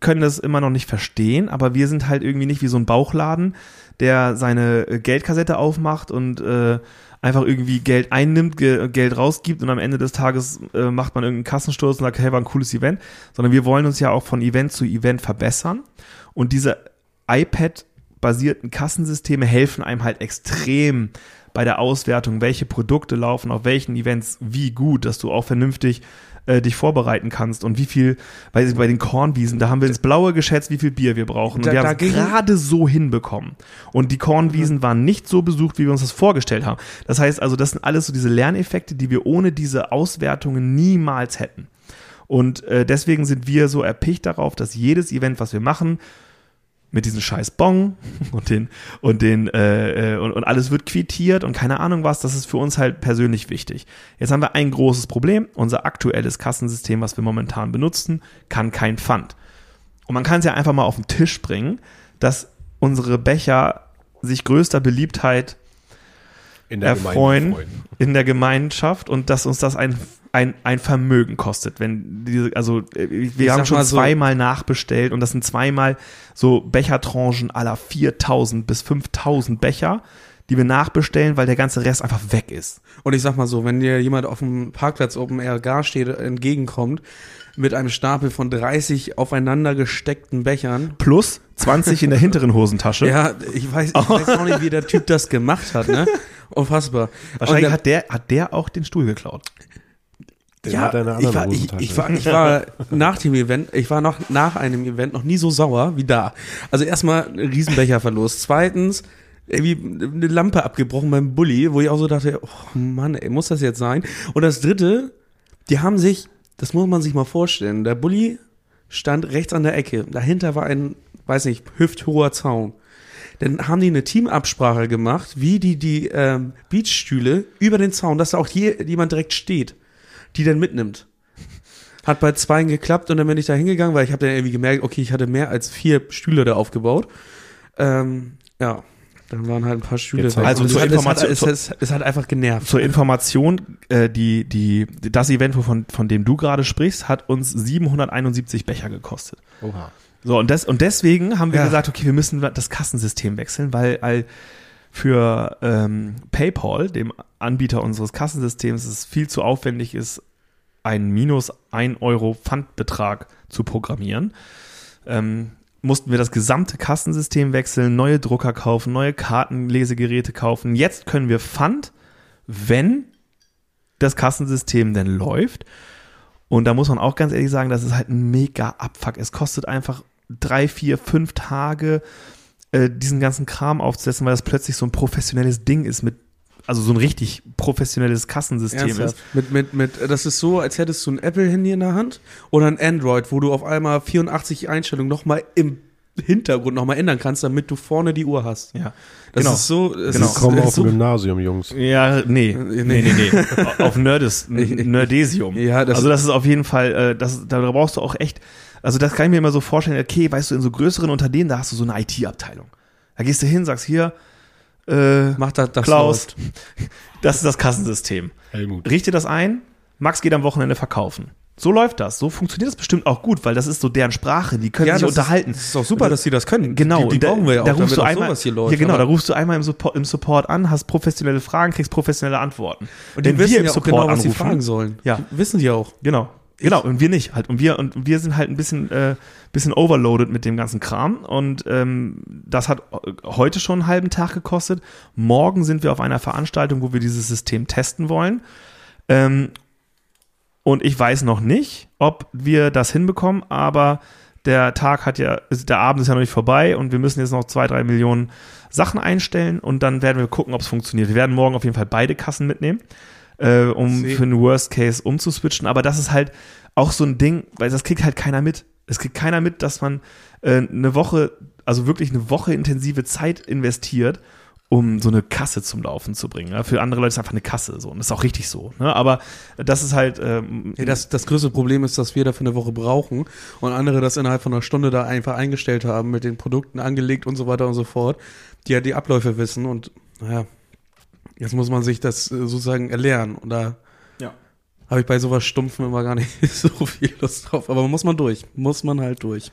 können das immer noch nicht verstehen, aber wir sind halt irgendwie nicht wie so ein Bauchladen, der seine äh, Geldkassette aufmacht und äh, einfach irgendwie Geld einnimmt, ge Geld rausgibt und am Ende des Tages äh, macht man irgendeinen Kassensturz und sagt, hey, war ein cooles Event, sondern wir wollen uns ja auch von Event zu Event verbessern. Und diese iPad-basierten Kassensysteme helfen einem halt extrem bei der Auswertung, welche Produkte laufen auf welchen Events wie gut, dass du auch vernünftig äh, dich vorbereiten kannst und wie viel, weiß ich, bei den Kornwiesen, da haben wir ins Blaue geschätzt, wie viel Bier wir brauchen. Und Da- wir haben es gerade so hinbekommen. Und die Kornwiesen waren nicht so besucht, wie wir uns das vorgestellt haben. Das heißt also, das sind alles so diese Lerneffekte, die wir ohne diese Auswertungen niemals hätten. Und äh, deswegen sind wir so erpicht darauf, dass jedes Event, was wir machen, mit diesen scheiß Bong und den und den äh, äh, und, und alles wird quittiert und keine Ahnung was, das ist für uns halt persönlich wichtig. Jetzt haben wir ein großes Problem. Unser aktuelles Kassensystem, was wir momentan benutzen, kann kein Pfand. Und man kann es ja einfach mal auf den Tisch bringen, dass unsere Becher sich größter Beliebtheit in der erfreuen in der Gemeinschaft und dass uns das ein, ein, ein Vermögen kostet. Wenn diese, also äh, wir Ich haben schon mal so- zweimal nachbestellt und das sind zweimal so Bechertranchen aller 4000 bis 5000 Becher, die wir nachbestellen, weil der ganze Rest einfach weg ist. Und ich sag mal so, wenn dir jemand auf dem Parkplatz Open Air Gar steht, entgegenkommt, mit einem Stapel von 30 aufeinander gesteckten Bechern. Plus 20 in der hinteren Hosentasche. Ja, ich weiß, ich weiß auch nicht, wie der Typ das gemacht hat, ne? Unfassbar. Wahrscheinlich der- hat der, hat der auch den Stuhl geklaut. Der hat eine andere ich war, ich, ich, war, ich war nach dem Event, ich war noch nach einem Event noch nie so sauer wie da. Also erstmal ein Riesenbecherverlust. Zweitens, irgendwie eine Lampe abgebrochen beim Bulli, wo ich auch so dachte, oh Mann, ey, muss das jetzt sein? Und das dritte, die haben sich, das muss man sich mal vorstellen, der Bulli stand rechts an der Ecke. Dahinter war ein, weiß nicht, hüfthoher Zaun. Dann haben die eine Teamabsprache gemacht, wie die die ähm, Beachstühle über den Zaun, dass da auch hier jemand direkt steht, die dann mitnimmt. Hat bei zweien geklappt und dann bin ich da hingegangen, weil ich habe dann irgendwie gemerkt, okay, ich hatte mehr als vier Stühle da aufgebaut. Ähm, ja, dann waren halt ein paar Stühle Jetzt also zur Information- es, hat, es, es, es hat einfach genervt. Zur Information, äh, die, die, das Event, wovon, von dem du gerade sprichst, hat uns 771 Becher gekostet. Oha. So, und, das, und deswegen haben wir Ja. gesagt, okay, wir müssen das Kassensystem wechseln, weil, weil für ähm, PayPal, dem Anbieter unseres Kassensystems, es viel zu aufwendig ist, einen minus 1 Euro Pfandbetrag zu programmieren. Ähm, mussten wir das gesamte Kassensystem wechseln, neue Drucker kaufen, neue Kartenlesegeräte kaufen. Jetzt können wir Pfand, wenn das Kassensystem denn läuft. Und da muss man auch ganz ehrlich sagen, das ist halt ein mega Abfuck. Es kostet einfach drei, vier, fünf Tage, äh, diesen ganzen Kram aufzusetzen, weil das plötzlich so ein professionelles Ding ist mit, also so ein richtig professionelles Kassensystem Ernsthaft? ist. Mit, mit, mit, das ist so, als hättest du ein Apple-Handy in der Hand oder ein Android, wo du auf einmal 84 Einstellungen nochmal im Hintergrund nochmal ändern kannst, damit du vorne die Uhr hast. Ja, Das genau. ist so, das Genau. ist, Kommen das auf so dem Gymnasium, Jungs. Ja, nee. Nee, nee, nee. Auf Nerdes, Nerdesium. Ja, das- also das ist auf jeden Fall, äh, das, da brauchst du auch echt, also das kann ich mir immer so vorstellen, okay, weißt du, in so größeren Unternehmen, da hast du so eine IT-Abteilung. Da gehst du hin, sagst hier, äh, Macht das, das Klaus, läuft. das ist das Kassensystem. Helmut. Richte das ein, Max geht am Wochenende verkaufen. So läuft das. So funktioniert das bestimmt auch gut, weil das ist so deren Sprache. Die können sich das unterhalten. Ist, das ist auch super, dass sie das können. Genau, die, die brauchen wir ja auch, da rufst du einmal, sowas hier läuft. Ja, genau, da rufst du einmal im Support, im Support an, hast professionelle Fragen, kriegst professionelle Antworten. und die wissen wir im ja auch Support genau, was sie anrufen- fragen sollen. Ja. Wissen die auch. Genau. Genau, und wir nicht halt. Und wir, und wir sind halt ein bisschen, äh, bisschen overloaded mit dem ganzen Kram. Und ähm, das hat heute schon einen halben Tag gekostet. Morgen sind wir auf einer Veranstaltung, wo wir dieses System testen wollen. Ähm, und ich weiß noch nicht, ob wir das hinbekommen, aber der Tag hat ja, der Abend ist ja noch nicht vorbei und wir müssen jetzt noch zwei, drei Millionen Sachen einstellen und dann werden wir gucken, ob es funktioniert. Wir werden morgen auf jeden Fall beide Kassen mitnehmen, äh, um See. für einen Worst Case umzuswitchen. Aber das ist halt auch so ein Ding, weil das kriegt halt keiner mit. Es kriegt keiner mit, dass man äh, eine Woche, also wirklich eine Woche intensive Zeit investiert, um so eine Kasse zum Laufen zu bringen. Ja, für andere Leute ist es einfach eine Kasse so und das ist auch richtig so. Ne? Aber das ist halt ähm, Ja, das, das größte Problem ist, dass wir dafür eine Woche brauchen und andere das innerhalb von einer Stunde da einfach eingestellt haben, mit den Produkten angelegt und so weiter und so fort, die ja die Abläufe wissen und naja, jetzt muss man sich das äh, sozusagen erlernen und da Ja. habe ich bei sowas Stumpfen immer gar nicht so viel Lust drauf, aber muss man durch, muss man halt durch.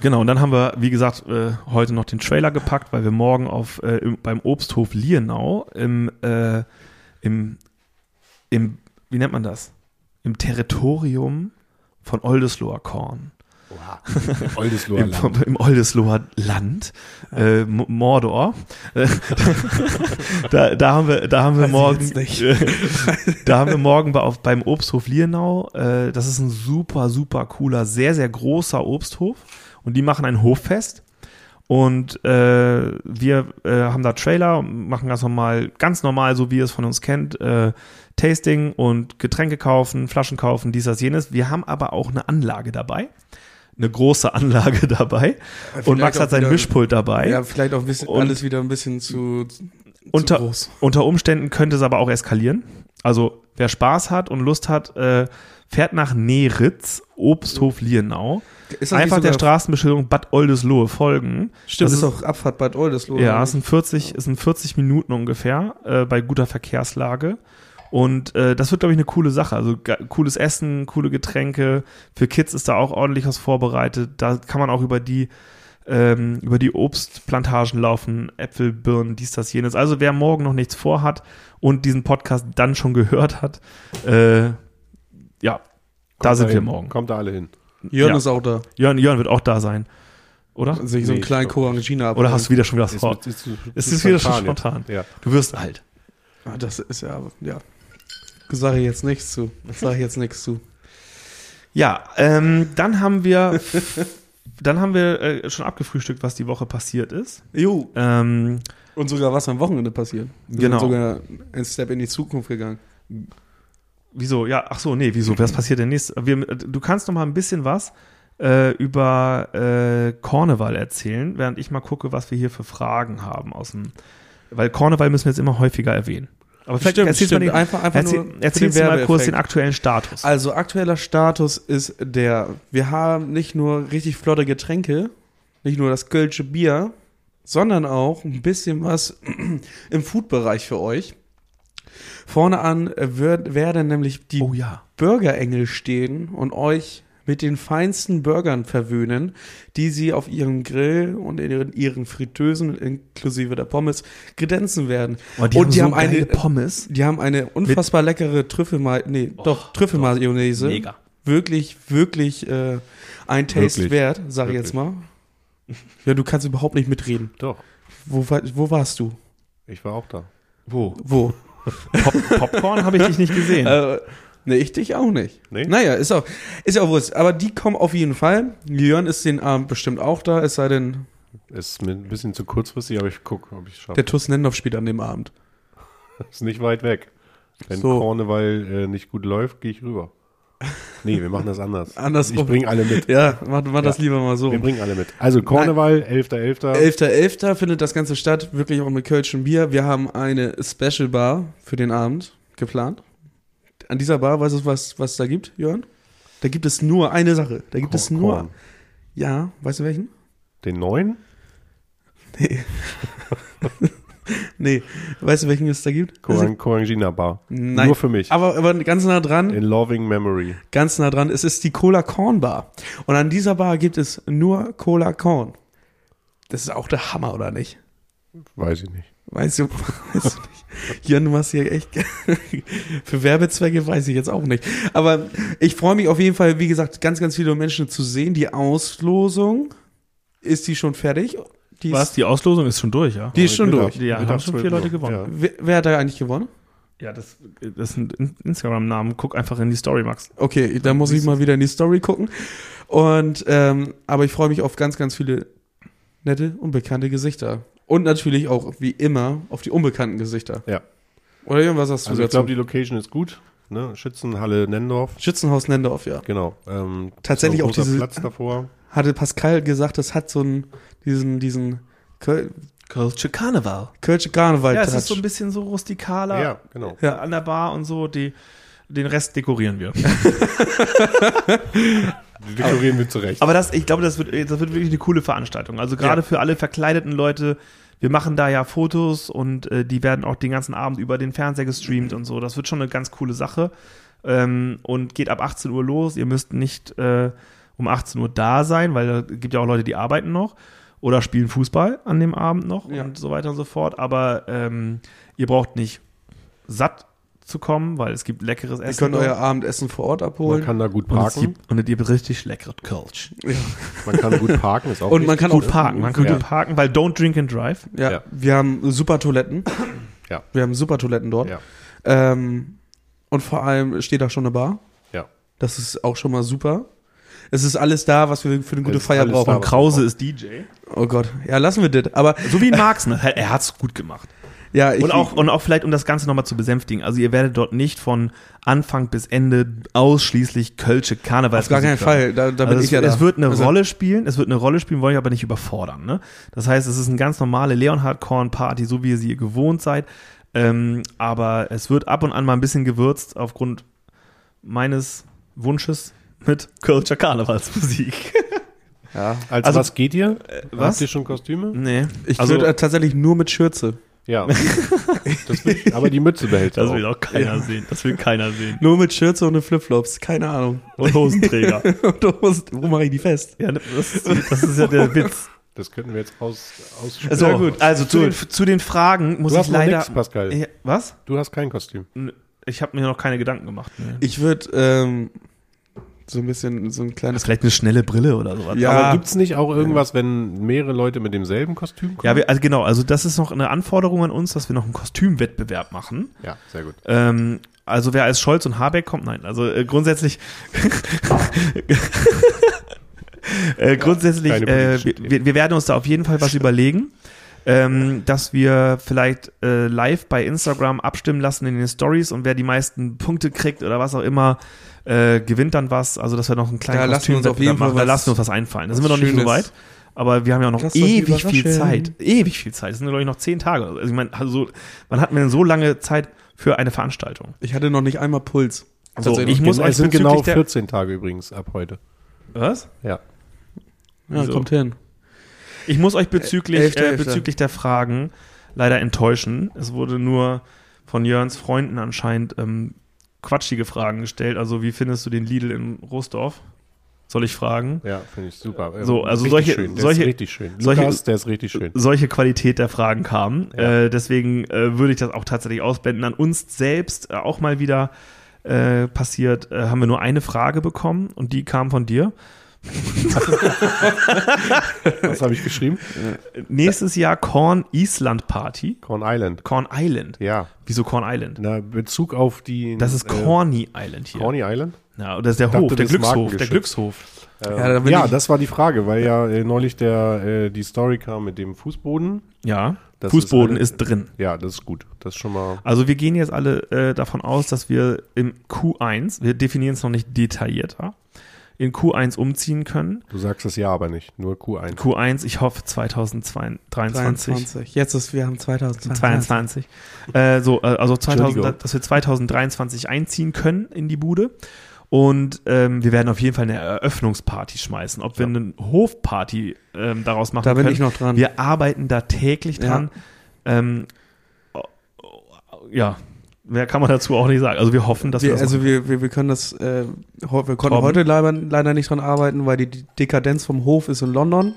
Genau, und dann haben wir, wie gesagt, äh, heute noch den Trailer gepackt, weil wir morgen auf äh, im, beim Obsthof Lienau im, äh, im, im, wie nennt man das? Im Territorium von Oldesloher Korn. Oldesloher Im, Land. Im Oldesloher Land, äh, Mordor. Da, da haben wir, da haben wir Weiß morgen, da haben wir morgen bei, auf, beim Obsthof Lienau. Äh, das ist ein super, super cooler, sehr, sehr großer Obsthof. Und die machen ein Hoffest. Und äh, wir äh, haben da Trailer, machen ganz normal, ganz normal, so wie ihr es von uns kennt, äh, Tasting und Getränke kaufen, Flaschen kaufen, dies, das, jenes. Wir haben aber auch eine Anlage dabei. Eine große Anlage dabei. Und vielleicht Max hat sein wieder- Mischpult dabei. Ja, vielleicht auch ein bisschen, Und- alles wieder ein bisschen zu, zu unter, groß. unter Umständen könnte es aber auch eskalieren. Also wer Spaß hat und Lust hat, äh, fährt nach Neritz, Obsthof Lienau. Einfach der Straßenbeschilderung Bad Oldesloe folgen. Stimmt, das das ist auch Abfahrt Bad Oldesloe. Ja, es sind 40, es sind 40 Minuten ungefähr äh, bei guter Verkehrslage. Und äh, das wird, glaube ich, eine coole Sache. Also cooles Essen, coole Getränke. Für Kids ist da auch ordentlich was vorbereitet. Da kann man auch über die ähm, über die Obstplantagen laufen, Äpfel, Birnen, dies, das, jenes. Also wer morgen noch nichts vorhat und diesen Podcast dann schon gehört hat, äh, ja, da Kommt sind wir hin. morgen. Kommt da alle hin. Jörn Ja. ist auch da. Jörn, Jörn wird auch da sein, oder? Sich so einen Nee, kleinen stopp. Korangina Oder hast du wieder schon wieder was Ist, ist, ist, Es ist wieder schon spontan. Ja. Du wirst alt. Ah, das ist ja, ja. Sage ich jetzt nichts zu. Sage ich jetzt nichts zu. Ja, ähm, dann haben wir, dann haben wir äh, schon abgefrühstückt, was die Woche passiert ist. Jo. Ähm, Und sogar was am Wochenende passiert. Wir Genau. Sind sogar ein Step in die Zukunft gegangen. wieso? Ja, ach so, nee, wieso? Was passiert denn nächstes? Wir, du kannst noch mal ein bisschen was äh, über äh, Corneval erzählen, während ich mal gucke, was wir hier für Fragen haben aus dem, weil Corneval müssen wir jetzt immer häufiger erwähnen. Aber vielleicht Stimmt, erzählst stimmt. den, Einfach- einfach erzähl, nur erzählst du mal kurz den aktuellen Status. Also aktueller Status ist der, wir haben nicht nur richtig flotte Getränke, nicht nur das Kölsche Bier, sondern auch ein bisschen was im Food-Bereich für euch. Vorne an wird, werden nämlich die oh ja. Burgerengel stehen und euch mit den feinsten Burgern verwöhnen, die sie auf ihrem Grill und in ihren, ihren Fritteusen inklusive der Pommes kredenzen werden. Oh, die und haben die so haben eine Pommes. Die haben eine unfassbar leckere Trüffelma nee, doch Trüffelmayonnaise. Mega. Wirklich, wirklich äh, ein Taste Wirklich. wert, sag ich jetzt mal. Ja, du kannst überhaupt nicht mitreden. Doch, Wo, war- wo warst du? ich war auch da. Wo? Wo? Pop Popcorn habe ich dich nicht gesehen. Äh, nee, ich dich auch nicht. Nee? Naja, ist auch, ist ja auch wurscht. Aber die kommen auf jeden Fall. Jörn ist den Abend bestimmt auch da, es sei denn, Ist mir ein bisschen zu kurzfristig, aber ich gucke, ob ich es schaffe. der TuS Nendorf spielt an dem Abend. Ist nicht weit weg. Wenn So. Karneval äh, nicht gut läuft, gehe ich rüber. Nee, wir machen das anders. Andersrum. Ich bringe alle mit. Ja, mach, mach das Ja. lieber mal so. Wir bringen alle mit. Also Karneval, 11.11. 11.11. findet das Ganze statt, wirklich auch mit Kölschem Bier. Wir haben eine Special Bar für den Abend geplant. An dieser Bar, weißt du, was was da gibt, Jörn? Da gibt es nur eine Sache. Da gibt es nur. Korn. Ja, weißt du welchen? Den neuen? Nee. nee. Weißt du, welchen es da gibt? Korang, Korangina Bar. Nein. Nur für mich. Aber, aber ganz nah dran, In loving memory. ganz nah dran, es ist die Cola Corn Bar. Und an dieser Bar gibt es nur Cola Corn. Das ist auch der Hammer, oder nicht? Weiß ich nicht. Weißt du, weißt du nicht. Jan, du machst hier echt für Werbezwecke weiß ich jetzt auch nicht. Aber ich freue mich auf jeden Fall, wie gesagt, ganz, ganz viele Menschen zu sehen. Die Auslosung, ist die schon fertig? Die Was? Die Auslosung ist schon durch, ja? die ist schon durch. Ja, haben schon 12 vier Leute gewonnen. Ja. Wer, wer hat da eigentlich gewonnen? Ja, das, das sind In- Instagram-Namen. Guck einfach in die Story, Max. Okay, da muss ich mal wieder in die Story gucken. Und ähm, aber ich freue mich auf ganz, ganz viele nette und bekannte Gesichter. Und natürlich auch, wie immer, auf die unbekannten Gesichter. Ja. Oder irgendwas hast du Also ich glaube, die Location ist gut. Ne? Schützenhalle Nendorf. Schützenhaus Nendorf, ja. Genau. Ähm, Tatsächlich auch großer diese- Platz davor. Hatte Pascal gesagt, das hat so einen, diesen, diesen Köl Culture Carnival. Kölsche Karneval Ja, es ist so ein bisschen so rustikaler. Ja, genau. Ja, an der Bar und so. Die, den Rest dekorieren wir. Dekorieren wir zurecht. Aber das, ich glaube, das wird, das wird wirklich eine coole Veranstaltung. Also gerade Ja. für alle verkleideten Leute. Wir machen da ja Fotos und äh, die werden auch den ganzen Abend über den Fernseher gestreamt und so. Das wird schon eine ganz coole Sache. Ähm, und geht ab 18 Uhr los. Ihr müsst nicht äh, um 18 Uhr da sein, weil da gibt ja auch Leute, die arbeiten noch oder spielen Fußball an dem Abend noch Ja. und so weiter und so fort. Aber ähm, ihr braucht nicht satt zu kommen, weil es gibt leckeres Ihr Essen. könnt dort. euer Abendessen vor Ort Man abholen. kann da gut und es parken. gibt, und es gibt richtig leckere Kölsch. Man kann gut parken. Ist auch Und man kann Gut auch parken, man kann Ja. gut parken, weil don't drink and drive. Ja, Ja. wir haben super Toiletten. Ja. Wir haben super Toiletten dort. Ja. Ähm, und vor allem steht da schon eine Bar. Ja. Das ist auch schon mal super. Es ist alles da, was wir für eine gute Feier brauchen. da, Und Krause ist DJ. Oh Gott. Ja, lassen wir das. Aber So wie Marx, ne? Er hat's gut gemacht. Ja, ich, Und auch, und auch vielleicht, um das Ganze nochmal zu besänftigen, also ihr werdet dort nicht von Anfang bis Ende ausschließlich Kölsche Karneval. auf gar keinen Fall. Da, da bin Also ich es, ja da. es wird eine Also, Rolle spielen, es wird eine Rolle spielen, wollen ich aber nicht überfordern. Ne? Das heißt, es ist eine ganz normale Leonhard Korn Party, so wie ihr sie gewohnt seid. Ähm, aber es wird ab und an mal ein bisschen gewürzt aufgrund meines Wunsches mit Kölscher Karnevalsmusik. Ja. Als Also- was geht ihr? was? Habt ihr schon Kostüme? nee. Ich also, würde äh, tatsächlich nur mit Schürze. Ja. Das will, aber die Mütze behält er das auch. will auch keiner sehen. Das will keiner sehen. Nur mit Schürze und Flipflops. Keine Ahnung. Und Hosenträger. Und du musst, wo mache ich die fest? ja, das ist, das ist ja der Witz. Das könnten wir jetzt aus, aussprechen. So, Ja, gut. also zu den, zu den Fragen muss Du ich hast noch leider. nix, Pascal. Ja, was? Du hast kein Kostüm. Ich habe mir noch keine Gedanken gemacht. Nee. Ich würde ähm, so ein bisschen so ein kleines. Vielleicht eine schnelle Brille oder sowas. Ja. Aber gibt's nicht auch irgendwas, wenn mehrere Leute mit demselben Kostüm kommen? Ja, wir, also genau, also das ist noch eine Anforderung an uns, dass wir noch einen Kostümwettbewerb machen. ja sehr gut. Ähm, also wer als Scholz und Habeck kommt, nein. Also äh, grundsätzlich äh, grundsätzlich, äh, wir, wir werden uns da auf jeden Fall was überlegen, ähm, dass wir vielleicht äh, live bei Instagram abstimmen lassen in den Stories und wer die meisten Punkte kriegt oder was auch immer, äh, gewinnt dann was. Also dass wir noch einen kleinen lassen wir uns auf jeden Fall machen. Da was- lassen wir uns was einfallen. Da sind wir noch nicht so weit. Aber wir haben ja auch noch ewig viel. Zeit. Ewig viel Zeit. Es sind, glaube ich, noch zehn Tage. Also ich meine, also, so- wann hat man denn so lange Zeit für eine Veranstaltung? Ich hatte noch nicht einmal Puls. So, ich muss Genau, es sind bezüglich genau der- 14 Tage übrigens ab heute. Was? Ja. ja, so. kommt hin. Ich muss euch bezüglich, Elfte, äh, bezüglich der Fragen leider enttäuschen. Es wurde nur von Jörns Freunden anscheinend ähm, quatschige Fragen gestellt. Also, wie findest du den Lidl in Rostorf? Soll ich fragen? Ja, finde ich super. Ähm, So, also richtig solche- schön. Der solche- ist richtig schön. solche- Lukas, der ist richtig schön. Solche Qualität der Fragen kamen. Ja. Äh, deswegen äh, würde ich das auch tatsächlich ausblenden. An uns selbst äh, auch mal wieder äh, passiert, äh, haben wir nur eine Frage bekommen und die kam von dir. Was habe ich geschrieben? Nächstes Jahr Korn Island Party. Corn Island. Korn Island. Ja. Wieso Korn Island? Na, Bezug auf die. Das ist äh, Corny Island hier. Corny Island? Ja, das ist der dachte, Hof, der ist Glückshof, der. Glückshof. Ähm, Ja, da ja, das war die Frage, weil ja äh, neulich der, äh, die Story kam mit dem Fußboden. Ja, Das Fußboden ist ist, eine- drin. Ja, das ist gut. Das ist schon mal. Also wir gehen jetzt alle äh, davon aus, dass wir im Q1, wir definieren es noch nicht detaillierter, in Q1 umziehen können. Du sagst es ja, aber nicht. Nur Q1. Q1, ich hoffe 2023. 23. Jetzt ist, wir haben 2022. 22. Äh, so, äh, also 2000, Entschuldigung. dass wir 2023 einziehen können in die Bude. Und ähm, wir werden auf jeden Fall eine Eröffnungsparty schmeißen. Ob wir eine Hofparty ähm, daraus machen Da bin können. ich noch dran. Wir arbeiten da täglich Ja. dran. Ähm, oh, oh, ja, mehr kann man dazu auch nicht sagen. Also wir hoffen, dass wir, Wir, das also wir, wir, wir können das, äh, wir konnten Torben? heute leider, leider nicht dran arbeiten, weil die Dekadenz vom Hof ist in London.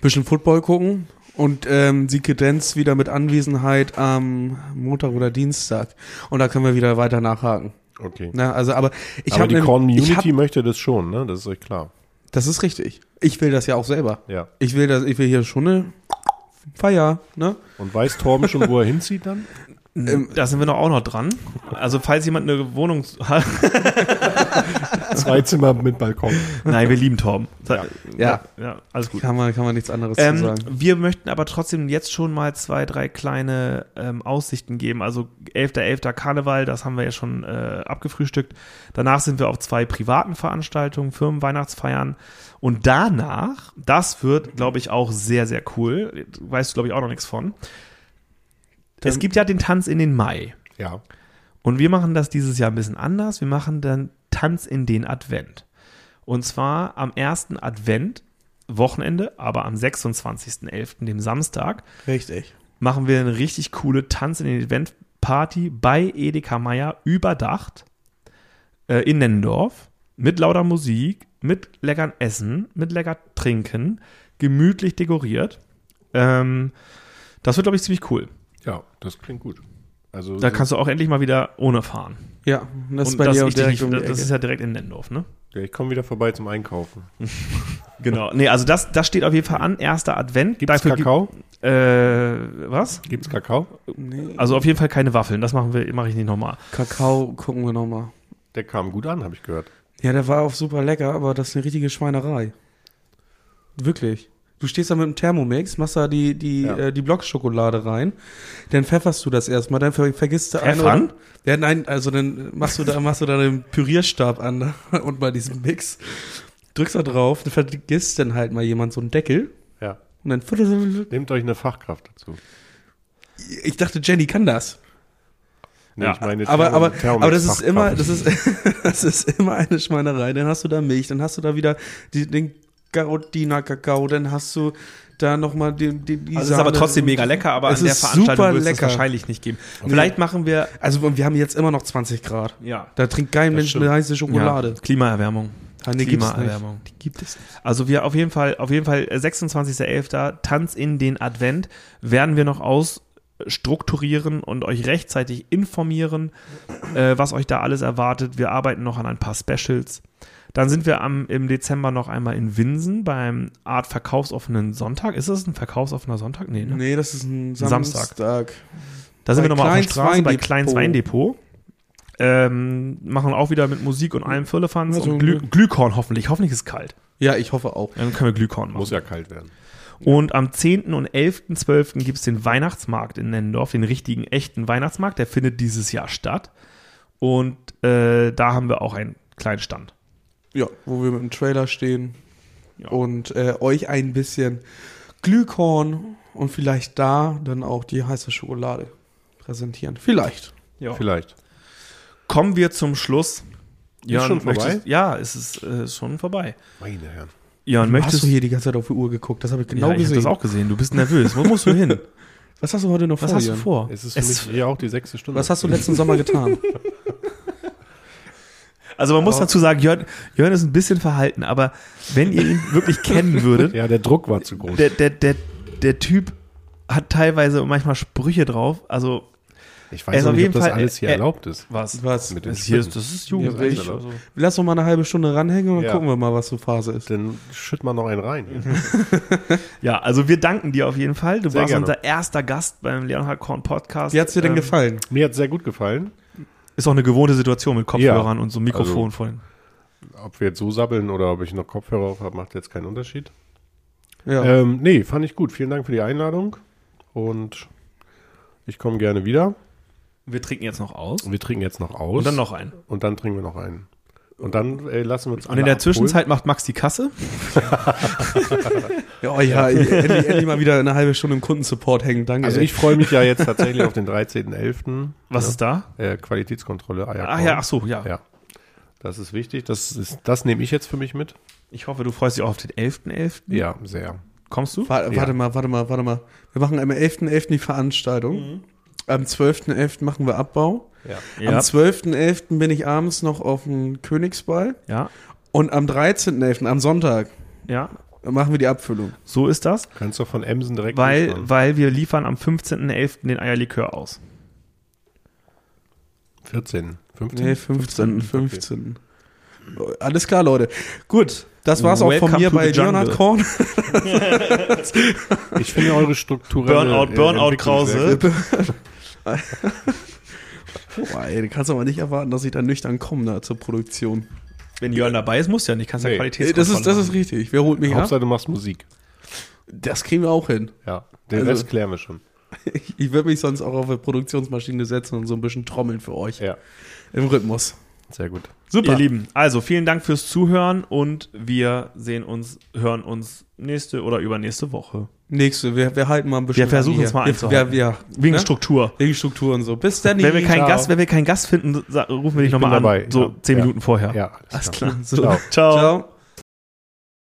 Bisschen Football gucken und ähm, die Kadenz wieder mit Anwesenheit am Montag oder Dienstag. Und da können wir wieder weiter nachhaken. Okay. Na, also, aber ich Aber habe die ich Community hab, möchte das schon, ne? Das ist euch klar. Das ist richtig. Ich will das ja auch selber. Ja. Ich will das, ich will hier schon eine Feier, ne? Und weiß Torben schon, wo er hinzieht dann? Ähm, da sind wir noch auch noch dran. Also falls jemand eine Wohnung hat, Zwei Zimmer mit Balkon. nein, wir lieben Torben. Ja. Ja. ja, alles gut. kann man, kann man nichts anderes zu Ähm, sagen. wir möchten aber trotzdem jetzt schon mal zwei, drei kleine ähm, Aussichten geben. Also 11.11. Karneval, das haben wir ja schon äh, abgefrühstückt. Danach sind wir auf zwei privaten Veranstaltungen, Firmenweihnachtsfeiern. Und danach, das wird, glaube ich, auch sehr, sehr cool. Weißt du, glaube ich, auch noch nichts von. Es gibt ja den Tanz in den Mai. Ja. Und wir machen das dieses Jahr ein bisschen anders. Wir machen dann Tanz in den Advent. Und zwar am ersten Advent, Wochenende, aber am 26.11., dem Samstag, Richtig. machen wir eine richtig coole Tanz in den Advent Party bei Edeka Meier überdacht äh, in Nennendorf mit lauter Musik, mit leckern Essen, mit lecker Trinken, gemütlich dekoriert. Ähm, das wird, glaube ich, ziemlich cool. Ja, das klingt gut. Also Da kannst du auch endlich mal wieder ohne fahren. Ja, das ist bei das, dir auch direkt nicht, um das ist ja direkt in Nennendorf, ne? ja, ich komme wieder vorbei zum Einkaufen. Genau. Nee, also das, das steht auf jeden Fall an. Erster Advent. Gibt es Kakao? Gibt, äh, was? Gibt es Kakao? Nee. Also auf jeden Fall keine Waffeln. Das machen wir, mache ich nicht nochmal. Kakao gucken wir nochmal. Der kam gut an, habe ich gehört. Ja, der war auch super lecker, aber das ist eine richtige Schweinerei. Wirklich. Du stehst da mit dem Thermomix, machst da die, die, Ja. äh, die Blockschokolade rein, dann pfefferst du das erstmal, dann ver vergisst du einen Pfeffern? oder- Ja, nein, also dann machst du da, machst du da den Pürierstab an und bei diesem Mix, drückst da drauf, dann vergisst dann halt mal jemand so einen Deckel Ja. und dann Nehmt euch eine Fachkraft dazu. ich dachte, Jenny kann das. Nee, Ja, ich meine Aber, aber, Thermomix- aber das ist immer, das ist, das ist immer eine Schweinerei. Dann hast du da Milch, dann hast du da wieder die, den Garodiner Kakao, dann hast du da nochmal die, die, die Also es ist aber trotzdem mega lecker, aber Es an der Veranstaltung wird es wahrscheinlich nicht geben. Vielleicht machen wir, Also wir haben jetzt immer noch 20 Grad. ja, Da trinkt kein Mensch eine heiße Schokolade. ja Klimaerwärmung. Nee, gibt's nicht. Klimaerwärmung. Die gibt es nicht. Also wir auf jeden Fall, auf jeden Fall äh, 26.11. Tanz in den Advent werden wir noch ausstrukturieren und euch rechtzeitig informieren, äh, was euch da alles erwartet. Wir arbeiten noch an ein paar Specials. Dann sind wir am, im Dezember noch einmal in Winsen beim Art verkaufsoffenen Sonntag. Ist das ein verkaufsoffener Sonntag? Nee, ne? Nee, das ist ein Samstag. Samstag. Da sind Bei wir nochmal auf der Straße bei Weindepot. Kleins Weindepot. Ähm, machen auch wieder mit Musik und allem Firlefanz Also, und Glü Glühkorn hoffentlich. Hoffentlich ist es kalt. Ja, ich hoffe auch. Dann können wir Glühkorn machen. Muss ja kalt werden. Und am 10. und 11.12. gibt es den Weihnachtsmarkt in Nennendorf, den richtigen, echten Weihnachtsmarkt. Der findet dieses Jahr statt. Und äh, da haben wir auch einen kleinen Stand. Ja, wo wir mit dem Trailer stehen Ja. und äh, euch ein bisschen Glühkorn und vielleicht da dann auch die heiße Schokolade präsentieren. Vielleicht. Vielleicht. Kommen wir zum Schluss. Jörn, schon vorbei? möchtest- Ja, es ist äh, schon vorbei. Meine Herren. Jörn, Du möchtest hast du hier die ganze Zeit auf die Uhr geguckt, das habe ich genau ja, ich habe gesehen. das auch gesehen. Du bist nervös. Wo musst du hin? Was hast du heute noch Was vor? hast du vor? Es ist für Es- mich hier auch die sechste Stunde. Was hast du letzten Sommer getan? Also man muss dazu sagen, Jörn, Jörn ist ein bisschen verhalten, aber wenn ihr ihn wirklich kennen würdet, ja, der Druck war zu groß. der, der, der, der Typ hat teilweise manchmal Sprüche drauf. Also ich weiß auf nicht, jeden ob das Fall- alles hier er- erlaubt ist. was? Was? Mit den Das, hier ist, das ist Ja, Jugendrecht. also. Lass doch mal eine halbe Stunde ranhängen und dann Ja. gucken wir mal, was so Phase ist. Dann schütt mal noch einen rein. Ja, also wir danken dir auf jeden Fall. Du Sehr warst gerne. unser erster Gast beim Leonhard Korn Podcast. Wie hat's dir denn Ähm, gefallen? Mir hat es sehr gut gefallen. Ist auch eine gewohnte Situation mit Kopfhörern Ja. und so einem Mikrofon Also- vorhin. Ob wir jetzt so sabbeln oder ob ich noch Kopfhörer auf habe, macht jetzt keinen Unterschied. Ja. Ähm, nee, fand ich gut. Vielen Dank für die Einladung. Und ich komme gerne wieder. Wir trinken jetzt noch aus. Wir trinken jetzt noch aus. Und dann noch einen. Und dann trinken wir noch einen. Und dann äh, lassen wir uns Und in der Zwischenzeit macht Max die Kasse. ja, oh ja, endlich, endlich mal wieder eine halbe Stunde im Kundensupport hängen. Danke. Also ich freue mich ja jetzt tatsächlich auf den 13.11. Was ist da? Äh, Qualitätskontrolle. Eierkorn. Ach ja, ach so, ja. Ja. Das ist wichtig. Das, ist, das nehme ich jetzt für mich mit. Ich hoffe, du freust dich auch auf den 11.11. Ja, sehr. Kommst du? Warte, warte mal, warte mal, warte mal. Wir machen am 11.11. die Veranstaltung. Am 12.11. machen wir Abbau. Ja. Am 12.11. bin ich abends noch auf dem Königsball. ja, Und am 13.11., am Sonntag, ja, machen wir die Abfüllung. so ist das. Kannst du von Emsen direkt Weil, liefern. weil wir liefern am 15.11. den Eierlikör aus. 14, 15? Nee, 15. 15. Alles klar, Leute. Gut, das war's auch von Welcome mir bei. Leonhard Korn. Ich finde eure Struktur. Burnout, Burnout, Krause. Boah, ey, du kannst aber nicht erwarten, dass ich da nüchtern komme da zur Produktion. Wenn Jörn dabei ist, muss ja nicht. Kannst ja Nee. Qualitätskontrolle das ist, das ist richtig. Wer holt mich ab? Hauptsache, du machst Musik. Das kriegen wir auch hin. Ja, den Also- Rest klären wir schon. Ich, ich würde mich sonst auch auf eine Produktionsmaschine setzen und so ein bisschen trommeln für euch. Ja, Im Rhythmus. sehr gut. Super. Ihr Lieben, also vielen Dank fürs Zuhören und wir sehen uns, hören uns nächste oder übernächste Woche. Nächste, wir, wir halten mal ein bisschen. Wir versuchen an es mal einzuhalten. Wir, wir, Wegen ne? Struktur. Wegen Struktur und so. Bis dann. Wenn wir, keinen. Gast, wenn wir keinen Gast finden, rufen wir dich nochmal an. dabei, So ja. zehn Ja. Minuten vorher. Ja, Alles klar. So. Ciao. Ciao. Ciao.